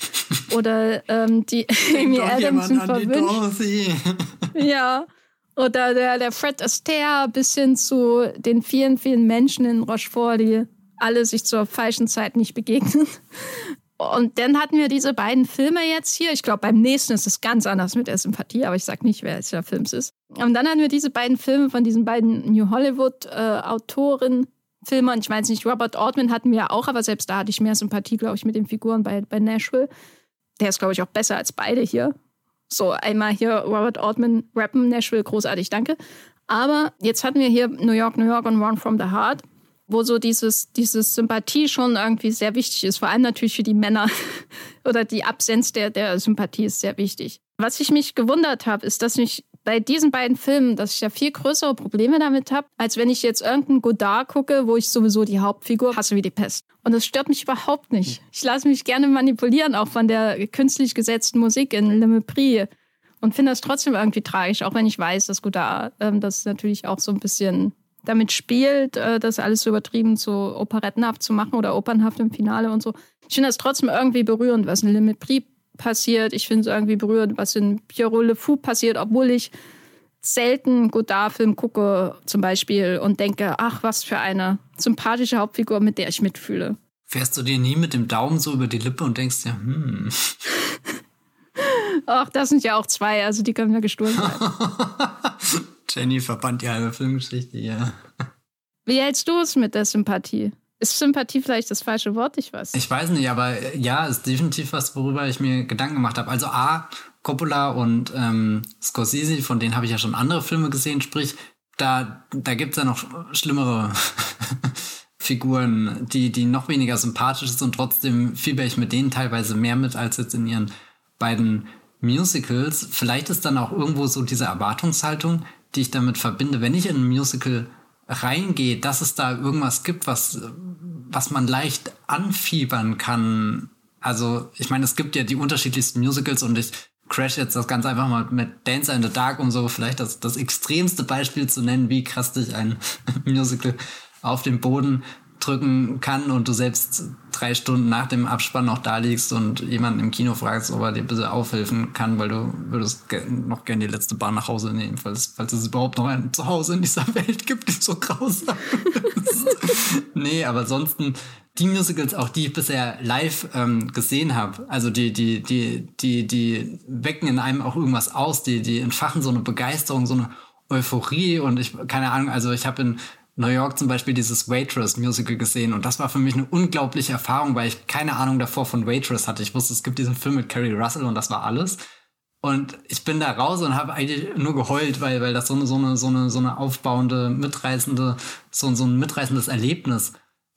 oder ähm, die Amy Adams verwünscht. Ja, oder der, der Fred Astaire bis hin zu den vielen, vielen Menschen in Rochefort, die alle sich zur falschen Zeit nicht begegnen. Und dann hatten wir diese beiden Filme jetzt hier. Ich glaube, beim nächsten ist es ganz anders mit der Sympathie, aber ich sage nicht, wer der Film ist. Und dann hatten wir diese beiden Filme von diesen beiden New Hollywood-Autoren, Filme. Und ich weiß nicht, Robert Altman hatten wir ja auch, aber selbst da hatte ich mehr Sympathie, glaube ich, mit den Figuren bei, bei Nashville. Der ist, glaube ich, auch besser als beide hier. So, einmal hier Robert Altman rappen, Nashville, großartig, danke. Aber jetzt hatten wir hier New York, New York und Run from the Heart, wo so dieses, dieses Sympathie schon irgendwie sehr wichtig ist. Vor allem natürlich für die Männer oder die Absenz der, der Sympathie ist sehr wichtig. Was ich mich gewundert habe, ist, dass mich bei diesen beiden Filmen, dass ich ja viel größere Probleme damit habe, als wenn ich jetzt irgendeinen Godard gucke, wo ich sowieso die Hauptfigur hasse wie die Pest. Und das stört mich überhaupt nicht. Ich lasse mich gerne manipulieren, auch von der künstlich gesetzten Musik in Le Mépris. Und finde das trotzdem irgendwie tragisch, auch wenn ich weiß, dass Godard ähm, das natürlich auch so ein bisschen damit spielt, äh, das alles so übertrieben so operettenhaft zu machen oder opernhaft im Finale und so. Ich finde das trotzdem irgendwie berührend, was in Le Mépris passiert. Ich finde es irgendwie berührend, was in Pierrot Le Fou passiert, obwohl ich selten Godard-Film gucke zum Beispiel und denke, ach, was für eine sympathische Hauptfigur, mit der ich mitfühle. Fährst du dir nie mit dem Daumen so über die Lippe und denkst dir, hm. ach, das sind ja auch zwei, also die können ja gestohlen sein. Jenny verbannt die halbe Filmgeschichte, ja. Wie hältst du es mit der Sympathie? Ist Sympathie vielleicht das falsche Wort? Ich weiß. Ich weiß nicht, aber äh, ja, ist definitiv was, worüber ich mir Gedanken gemacht habe. Also A, Coppola und ähm, Scorsese, von denen habe ich ja schon andere Filme gesehen, sprich, da, da gibt es ja noch schlimmere Figuren, die, die noch weniger sympathisch sind und trotzdem fieber ich mit denen teilweise mehr mit als jetzt in ihren beiden Musicals. Vielleicht ist dann auch irgendwo so diese Erwartungshaltung, die ich damit verbinde, wenn ich in ein Musical reingehe, dass es da irgendwas gibt, was, was man leicht anfiebern kann. Also, ich meine, es gibt ja die unterschiedlichsten Musicals und ich crash jetzt das Ganze einfach mal mit Dancer in the Dark, um so vielleicht das, das extremste Beispiel zu nennen, wie krass dich ein Musical auf den Boden drücken kann und du selbst drei Stunden nach dem Abspann noch da liegst und jemanden im Kino fragst, ob er dir bitte aufhelfen kann, weil du würdest noch gerne die letzte Bahn nach Hause nehmen, falls, falls es überhaupt noch ein Zuhause in dieser Welt gibt, die so grausam ist. nee, aber ansonsten die Musicals, auch die ich bisher live ähm, gesehen habe, also die, die, die, die, die wecken in einem auch irgendwas aus, die, die entfachen so eine Begeisterung, so eine Euphorie und ich, keine Ahnung, also ich habe in New York zum Beispiel dieses Waitress Musical gesehen und das war für mich eine unglaubliche Erfahrung, weil ich keine Ahnung davor von Waitress hatte. Ich wusste, es gibt diesen Film mit Carrie Russell und das war alles. Und ich bin da raus und habe eigentlich nur geheult, weil, weil das so eine, so eine, so eine, so eine aufbauende, mitreißende, so, so ein mitreißendes Erlebnis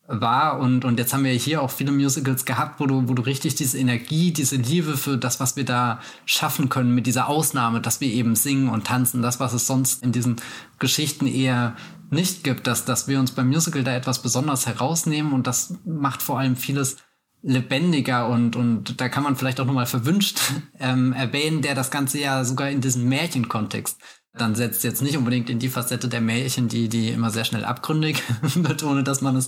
war. Und, und jetzt haben wir hier auch viele Musicals gehabt, wo du, wo du richtig diese Energie, diese Liebe für das, was wir da schaffen können, mit dieser Ausnahme, dass wir eben singen und tanzen, das, was es sonst in diesen Geschichten eher nicht gibt, dass, dass wir uns beim Musical da etwas besonders herausnehmen und das macht vor allem vieles lebendiger und, und da kann man vielleicht auch nochmal verwünscht ähm, erwähnen, der das Ganze ja sogar in diesen Märchenkontext dann setzt jetzt nicht unbedingt in die Facette der Märchen, die, die immer sehr schnell abgründig wird, ohne dass man es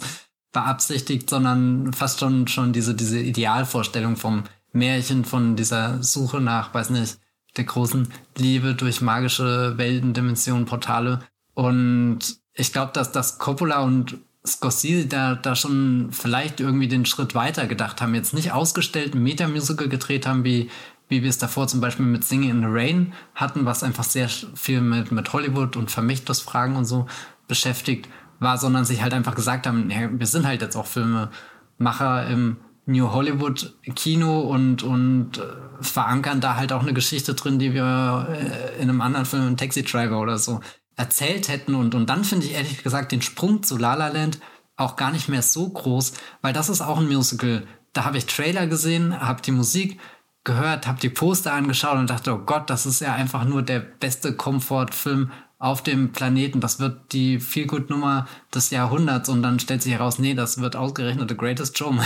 beabsichtigt, sondern fast schon, schon diese, diese Idealvorstellung vom Märchen, von dieser Suche nach, weiß nicht, der großen Liebe durch magische Welten, Dimensionen, Portale. Und ich glaube, dass, dass Coppola und Scorsese da, da schon vielleicht irgendwie den Schritt weiter gedacht haben. Jetzt nicht ausgestellt ein Metamusical gedreht haben, wie, wie wir es davor zum Beispiel mit Singing in the Rain hatten, was einfach sehr viel mit, mit Hollywood und Vermächtnisfragen und so beschäftigt war, sondern sich halt einfach gesagt haben, ja, wir sind halt jetzt auch Filmemacher im New Hollywood Kino und, und äh, verankern da halt auch eine Geschichte drin, die wir äh, in einem anderen Film, Taxi Driver oder so, erzählt hätten. Und, und dann finde ich ehrlich gesagt den Sprung zu La La Land auch gar nicht mehr so groß, weil das ist auch ein Musical. Da habe ich Trailer gesehen, habe die Musik gehört, habe die Poster angeschaut und dachte, oh Gott, das ist ja einfach nur der beste Komfortfilm auf dem Planeten. Das wird die Feelgood-Nummer des Jahrhunderts und dann stellt sich heraus, nee, das wird ausgerechnet The Greatest Showman.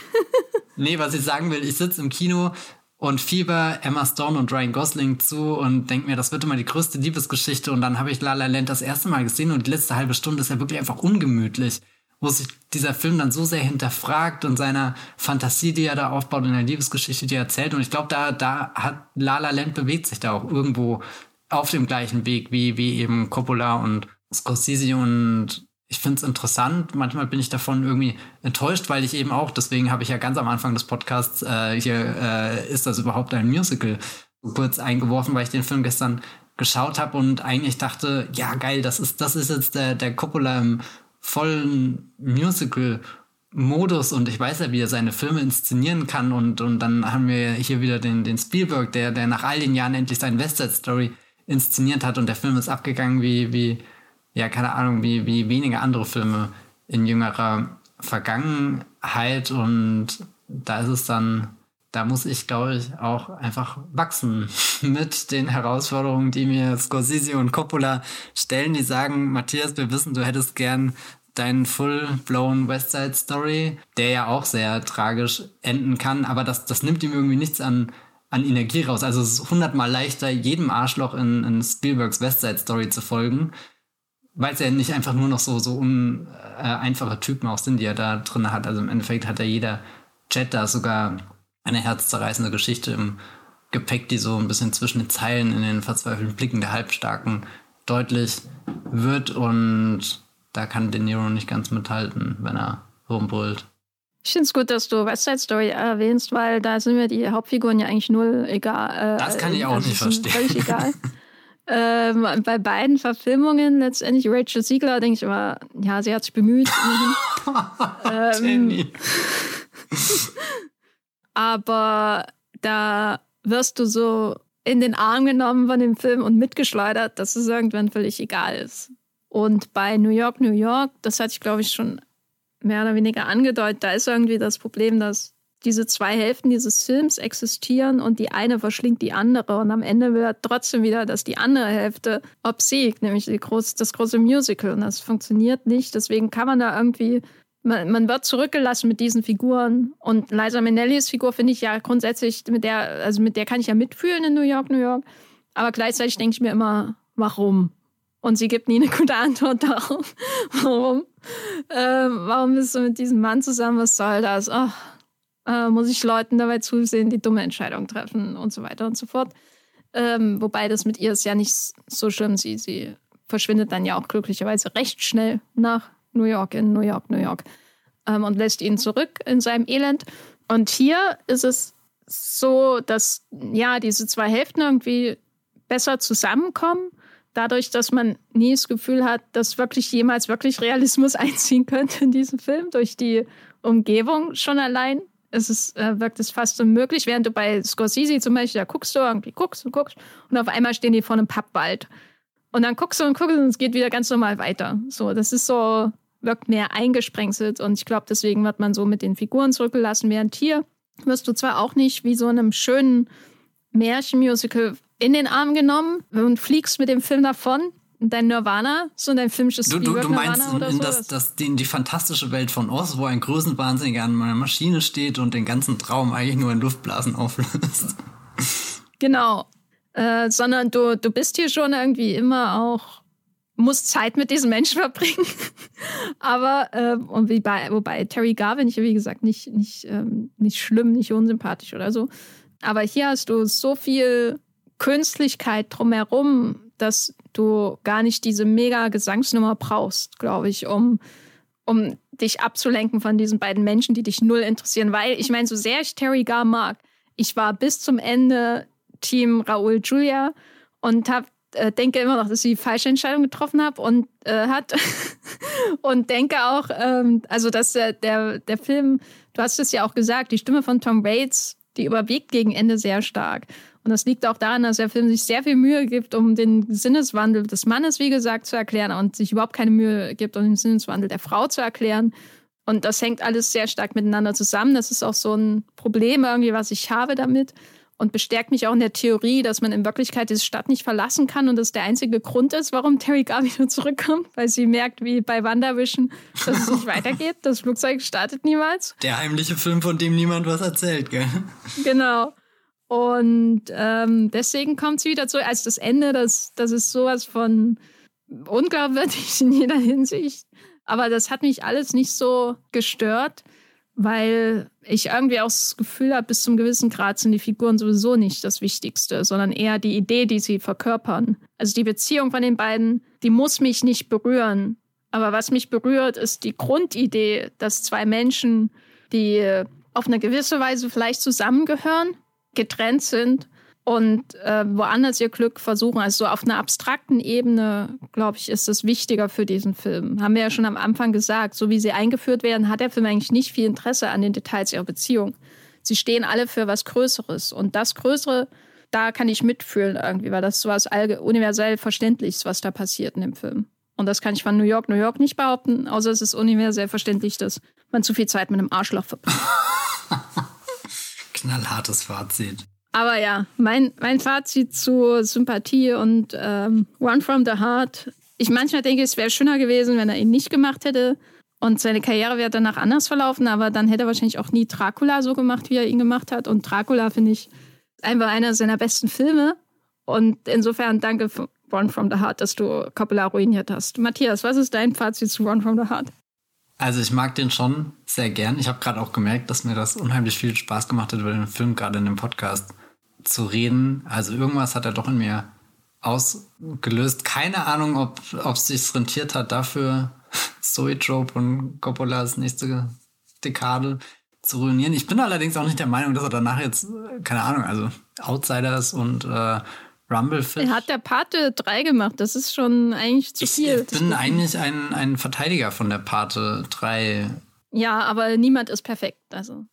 nee, was ich sagen will, ich sitze im Kino, und Fieber Emma Stone und Ryan Gosling zu und denke mir, das wird immer die größte Liebesgeschichte. Und dann habe ich La La Land das erste Mal gesehen und die letzte halbe Stunde ist ja wirklich einfach ungemütlich, wo sich dieser Film dann so sehr hinterfragt und seiner Fantasie, die er da aufbaut, in der Liebesgeschichte, die er erzählt. Und ich glaube, da, da hat La La Land bewegt sich da auch irgendwo auf dem gleichen Weg wie, wie eben Coppola und Scorsese und ich finde es interessant. Manchmal bin ich davon irgendwie enttäuscht, weil ich eben auch, deswegen habe ich ja ganz am Anfang des Podcasts äh, hier, äh, ist das überhaupt ein Musical, kurz eingeworfen, weil ich den Film gestern geschaut habe und eigentlich dachte, ja geil, das ist, das ist jetzt der, der Coppola im vollen Musical Modus und ich weiß ja, wie er seine Filme inszenieren kann und, und dann haben wir hier wieder den, den Spielberg, der, der nach all den Jahren endlich seine West Side Story inszeniert hat und der Film ist abgegangen wie, wie, ja, keine Ahnung, wie, wie wenige andere Filme in jüngerer Vergangenheit. Und da ist es dann, da muss ich, glaube ich, auch einfach wachsen mit den Herausforderungen, die mir Scorsese und Coppola stellen, die sagen, Matthias, wir wissen, du hättest gern deinen full-blown West Side Story, der ja auch sehr tragisch enden kann, aber das, das nimmt ihm irgendwie nichts an, an Energie raus. Also es ist hundertmal leichter, jedem Arschloch in, in Spielbergs West Side Story zu folgen, weil es ja nicht einfach nur noch so, so un, äh, einfache Typen auch sind, die er da drin hat. Also im Endeffekt hat ja jeder Chat da sogar eine herzzerreißende Geschichte im Gepäck, die so ein bisschen zwischen den Zeilen in den verzweifelten Blicken der Halbstarken deutlich wird und da kann De Niro nicht ganz mithalten, wenn er rumbrüllt. Ich finde es gut, dass du West Side Story erwähnst, weil da sind mir die Hauptfiguren ja eigentlich null egal. Äh, das kann ich auch also nicht verstehen. Völlig egal. ähm, bei beiden Verfilmungen letztendlich Rachel Siegler denke ich immer, ja, sie hat sich bemüht. ähm, aber da wirst du so in den Arm genommen von dem Film und mitgeschleudert, dass es irgendwann völlig egal ist. Und bei New York, New York, das hatte ich, glaube ich, schon mehr oder weniger angedeutet, da ist irgendwie das Problem, dass diese zwei Hälften dieses Films existieren und die eine verschlingt die andere. Und am Ende wird trotzdem wieder, dass die andere Hälfte obsiegt, nämlich groß, das große Musical. Und das funktioniert nicht. Deswegen kann man da irgendwie, man, man wird zurückgelassen mit diesen Figuren. Und Liza Minnellis Figur finde ich ja grundsätzlich, mit der, also mit der kann ich ja mitfühlen in New York, New York. Aber gleichzeitig denke ich mir immer, warum? Und sie gibt nie eine gute Antwort darauf. warum? Ähm, warum bist du mit diesem Mann zusammen? Was soll das? Oh, äh, muss ich Leuten dabei zusehen, die dumme Entscheidungen treffen und so weiter und so fort. Ähm, wobei das mit ihr ist ja nicht so schlimm. Sie, sie verschwindet dann ja auch glücklicherweise recht schnell nach New York, in New York, New York ähm, und lässt ihn zurück in seinem Elend. Und hier ist es so, dass ja diese zwei Hälften irgendwie besser zusammenkommen dadurch, dass man nie das Gefühl hat, dass wirklich jemals wirklich Realismus einziehen könnte in diesem Film, durch die Umgebung schon allein. Es ist, äh, wirkt es fast unmöglich, während du bei Scorsese zum Beispiel, da guckst du irgendwie, guckst und guckst und auf einmal stehen die vor einem Pappwald. Und dann guckst du und guckst und es geht wieder ganz normal weiter. So, das ist so, wirkt mehr eingesprengselt und ich glaube, deswegen wird man so mit den Figuren zurückgelassen, während hier wirst du zwar auch nicht wie so einem schönen Märchenmusical in den Arm genommen und fliegst mit dem Film davon. Dein Nirvana, so dein filmisches Du, du, du meinst in, in so, das, das, die, die fantastische Welt von Oz, wo ein Größenwahnsinniger an meiner Maschine steht und den ganzen Traum eigentlich nur in Luftblasen auflöst. Genau. Äh, sondern du, du bist hier schon irgendwie immer auch, musst Zeit mit diesen Menschen verbringen. Aber, äh, und wie bei, wobei Terry Garvin, ich wie gesagt, nicht, nicht, ähm, nicht schlimm, nicht unsympathisch oder so. Aber hier hast du so viel Künstlichkeit drumherum, dass du gar nicht diese mega Gesangsnummer brauchst, glaube ich, um, um dich abzulenken von diesen beiden Menschen, die dich null interessieren. Weil ich meine, so sehr ich Terry Gar mag, ich war bis zum Ende Team Raoul Julia und hab, äh, denke immer noch, dass ich die falsche Entscheidung getroffen habe und äh, hat und denke auch, ähm, also dass der, der, der Film, du hast es ja auch gesagt, die Stimme von Tom Waits, die überwiegt gegen Ende sehr stark. Und das liegt auch daran, dass der Film sich sehr viel Mühe gibt, um den Sinneswandel des Mannes, wie gesagt, zu erklären und sich überhaupt keine Mühe gibt, um den Sinneswandel der Frau zu erklären. Und das hängt alles sehr stark miteinander zusammen. Das ist auch so ein Problem irgendwie, was ich habe damit und bestärkt mich auch in der Theorie, dass man in Wirklichkeit diese Stadt nicht verlassen kann und das der einzige Grund ist, warum Terry Garvey nur zurückkommt, weil sie merkt, wie bei Wanderwischen, dass es nicht weitergeht. Das Flugzeug startet niemals. Der heimliche Film, von dem niemand was erzählt, gell? Genau. Und ähm, deswegen kommt sie wieder zurück. Also das Ende, das, das ist sowas von unglaubwürdig in jeder Hinsicht. Aber das hat mich alles nicht so gestört, weil ich irgendwie auch das Gefühl habe, bis zum gewissen Grad sind die Figuren sowieso nicht das Wichtigste, sondern eher die Idee, die sie verkörpern. Also die Beziehung von den beiden, die muss mich nicht berühren. Aber was mich berührt, ist die Grundidee, dass zwei Menschen, die auf eine gewisse Weise vielleicht zusammengehören, getrennt sind, und äh, woanders ihr Glück versuchen. Also so auf einer abstrakten Ebene, glaube ich, ist es wichtiger für diesen Film. Haben wir ja schon am Anfang gesagt. So wie sie eingeführt werden, hat der Film eigentlich nicht viel Interesse an den Details ihrer Beziehung. Sie stehen alle für was Größeres. Und das Größere, da kann ich mitfühlen irgendwie, weil das so was universell Verständliches, was da passiert in dem Film. Und das kann ich von New York, New York nicht behaupten, außer es ist universell verständlich, dass man zu viel Zeit mit einem Arschloch verbringt. Knallhartes Fazit. Aber ja, mein, mein Fazit zu Sympathie und ähm, One from the Heart. Ich manchmal denke, es wäre schöner gewesen, wenn er ihn nicht gemacht hätte. Und seine Karriere wäre danach anders verlaufen, aber dann hätte er wahrscheinlich auch nie Dracula so gemacht, wie er ihn gemacht hat. Und Dracula finde ich einfach einer seiner besten Filme. Und insofern danke One from the Heart, dass du Coppola ruiniert hast. Matthias, was ist dein Fazit zu One from the Heart? Also ich mag den schon sehr gern. Ich habe gerade auch gemerkt, dass mir das unheimlich viel Spaß gemacht hat, über den Film gerade in dem Podcast zu reden. Also irgendwas hat er doch in mir ausgelöst. Keine Ahnung, ob es sich rentiert hat, dafür Zoetrope und Coppolas nächste Dekade zu ruinieren. Ich bin allerdings auch nicht der Meinung, dass er danach jetzt, keine Ahnung, also Outsiders und äh, Rumblefish. Er hat der Pate 3 gemacht, das ist schon eigentlich zu viel. Ich bin eigentlich ein, ein Verteidiger von der Pate 3. Ja, aber niemand ist perfekt, also.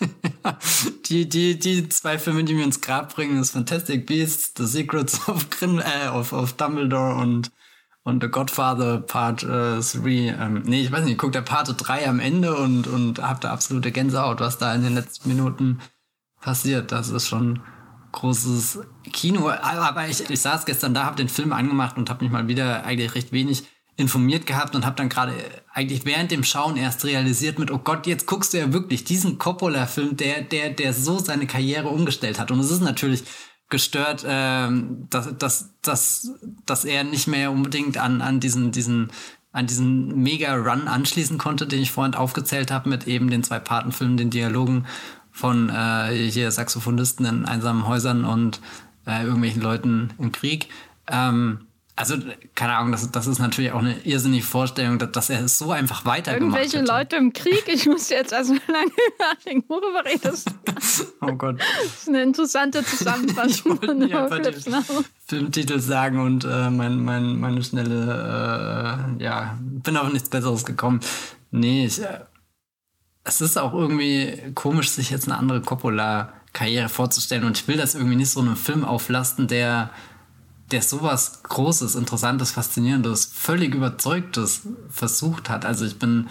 die, die, die zwei Filme, die mir ins Grab bringen, ist Fantastic Beasts, The Secrets of, Grin äh, of, of Dumbledore und, und The Godfather Part 3. Äh, ähm, nee, ich weiß nicht, ich gucke der Part 3 am Ende und, und hab da absolute Gänsehaut, was da in den letzten Minuten passiert. Das ist schon großes Kino. Aber ich, ich saß gestern da, habe den Film angemacht und habe mich mal wieder eigentlich recht wenig informiert gehabt und habe dann gerade eigentlich während dem Schauen erst realisiert mit, oh Gott, jetzt guckst du ja wirklich diesen Coppola-Film, der, der, der so seine Karriere umgestellt hat. Und es ist natürlich gestört, ähm, dass, dass, dass, dass er nicht mehr unbedingt an, an diesen, diesen, an diesen Mega-Run anschließen konnte, den ich vorhin aufgezählt habe, mit eben den zwei Patenfilmen, den Dialogen von äh, hier Saxophonisten in einsamen Häusern und äh, irgendwelchen Leuten im Krieg. Ähm, also, keine Ahnung, das, das ist natürlich auch eine irrsinnige Vorstellung, dass, dass er es so einfach weitergemacht Irgendwelche hätte. Leute im Krieg, ich muss jetzt also lange nachdenken, worüber redest Oh Gott. Das ist eine interessante Zusammenfassung. ich einfach den Filmtitel sagen und äh, mein, mein, meine schnelle, äh, ja, bin auf nichts Besseres gekommen. Nee, ich, äh, es ist auch irgendwie komisch, sich jetzt eine andere Coppola-Karriere vorzustellen und ich will das irgendwie nicht so einem Film auflasten, der der sowas Großes, Interessantes, Faszinierendes, völlig Überzeugtes versucht hat. Also ich bin,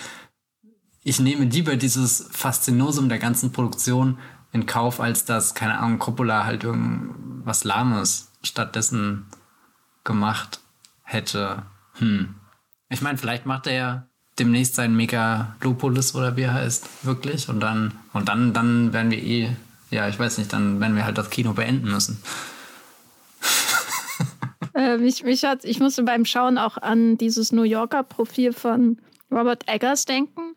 ich nehme lieber dieses Faszinosum der ganzen Produktion in Kauf, als dass, keine Ahnung, Coppola halt irgendwas Lahmes stattdessen gemacht hätte. Hm. Ich meine, vielleicht macht er ja demnächst sein Megalopolis oder wie er heißt, wirklich. Und dann, und dann, dann werden wir eh, ja, ich weiß nicht, dann werden wir halt das Kino beenden müssen. Äh, mich, mich hat, ich musste beim Schauen auch an dieses New Yorker Profil von Robert Eggers denken,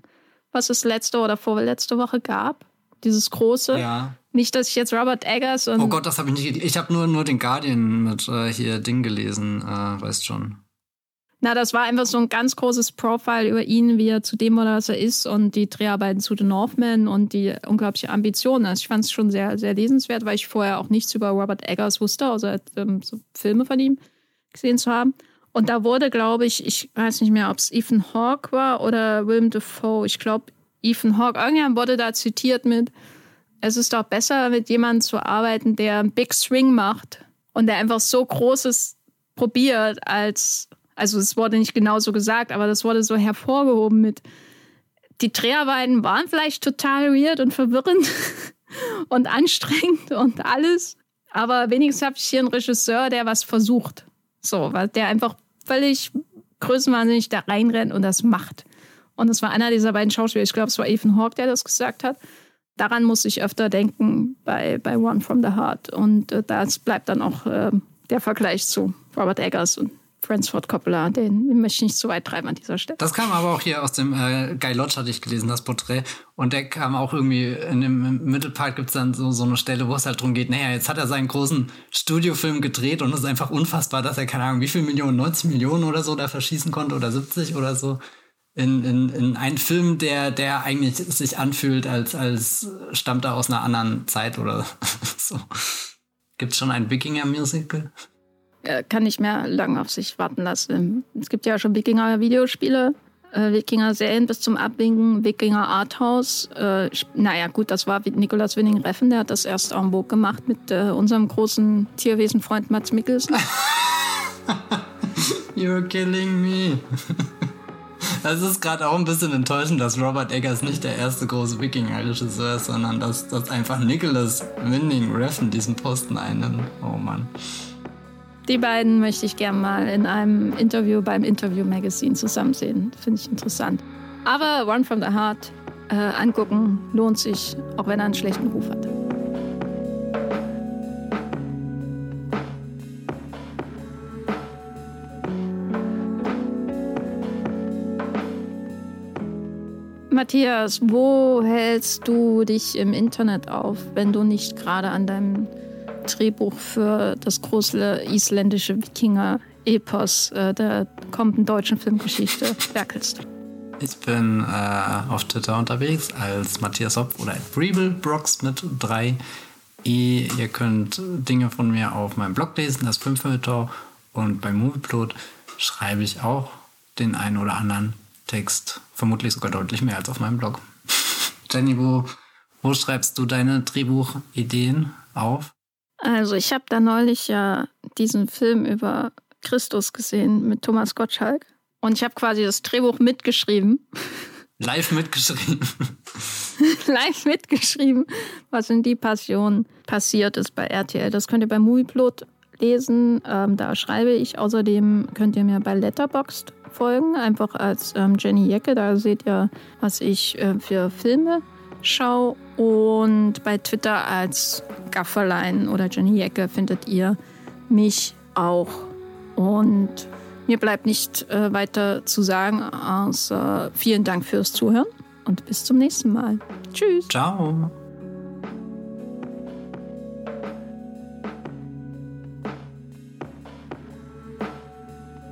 was es letzte oder vorletzte Woche gab. Dieses große. Ja. Nicht, dass ich jetzt Robert Eggers und. Oh Gott, das habe ich nicht. Ich habe nur, nur den Guardian mit äh, hier Ding gelesen, äh, weißt schon. Na, das war einfach so ein ganz großes Profile über ihn, wie er zu dem oder was er ist und die Dreharbeiten zu The Northman und die unglaubliche Ambitionen. Also ich fand es schon sehr, sehr lesenswert, weil ich vorher auch nichts über Robert Eggers wusste, außer ähm, so Filme von ihm gesehen zu haben. Und da wurde, glaube ich, ich weiß nicht mehr, ob es Ethan Hawke war oder Willem Dafoe. Ich glaube, Ethan Hawke. Irgendjemand wurde da zitiert mit, es ist doch besser, mit jemandem zu arbeiten, der einen Big Swing macht und der einfach so Großes probiert, als, also es wurde nicht genau so gesagt, aber das wurde so hervorgehoben mit, die Dreharbeiten waren vielleicht total weird und verwirrend und anstrengend und alles. Aber wenigstens habe ich hier einen Regisseur, der was versucht. So, der einfach völlig größenwahnsinnig da reinrennt und das macht. Und es war einer dieser beiden Schauspieler, ich glaube, es war Ethan Hawke, der das gesagt hat. Daran muss ich öfter denken bei, bei One from the Heart. Und äh, das bleibt dann auch äh, der Vergleich zu Robert Eggers und Francis Ford Coppola, den möchte ich nicht zu weit treiben an dieser Stelle. Das kam aber auch hier aus dem äh, Guy Lodge, hatte ich gelesen, das Porträt. Und der kam auch irgendwie, in dem Mittelpart gibt es dann so, so eine Stelle, wo es halt darum geht, naja, jetzt hat er seinen großen Studiofilm gedreht und es ist einfach unfassbar, dass er, keine Ahnung, wie viel Millionen, 90 Millionen oder so da verschießen konnte oder 70 oder so. In, in, in einen Film, der, der eigentlich sich anfühlt, als, als stammt er aus einer anderen Zeit oder so. Gibt es schon ein Wikinger-Musical? Äh, kann nicht mehr lange auf sich warten lassen. Es gibt ja schon Wikinger-Videospiele, äh, Wikinger-Serien bis zum Abwinken, Wikinger Arthouse. Äh, naja, gut, das war Nikolaus Winning-Reffen, der hat das erst en vogue gemacht mit äh, unserem großen Tierwesenfreund Mats Mikkelsen. You're killing me. Es ist gerade auch ein bisschen enttäuschend, dass Robert Eggers nicht der erste große Wikinger-Regisseur ist, sondern dass, dass einfach Nicholas Winding Refn diesen Posten einnimmt. Oh Mann. Die beiden möchte ich gerne mal in einem Interview beim Interview Magazine zusammen sehen. Finde ich interessant. Aber One from the Heart äh, angucken lohnt sich, auch wenn er einen schlechten Ruf hat. Matthias, wo hältst du dich im Internet auf, wenn du nicht gerade an deinem Drehbuch für das große isländische Wikinger-Epos äh, der kommenden deutschen Filmgeschichte werkelst? Ich bin äh, auf Twitter unterwegs als Matthias Hopf oder Breeblebrox mit 3 E. Ihr könnt Dinge von mir auf meinem Blog lesen, das Filmfilter. Und beim Movieplot schreibe ich auch den einen oder anderen Text. Vermutlich sogar deutlich mehr als auf meinem Blog. Jenny, wo, wo schreibst du deine Drehbuchideen auf? Also ich habe da neulich ja diesen Film über Christus gesehen mit Thomas Gottschalk. Und ich habe quasi das Drehbuch mitgeschrieben. Live mitgeschrieben. Live mitgeschrieben, was in die Passion passiert ist bei RTL. Das könnt ihr bei Movieplot lesen. Ähm, da schreibe ich. Außerdem könnt ihr mir bei Letterboxd folgen, einfach als ähm, Jenny Jecke. Da seht ihr, was ich äh, für Filme schaue. Und bei Twitter als Gafferlein oder Jenny Jecke findet ihr mich auch. Und mir bleibt nicht äh, weiter zu sagen, außer vielen Dank fürs Zuhören und bis zum nächsten Mal. Tschüss. Ciao.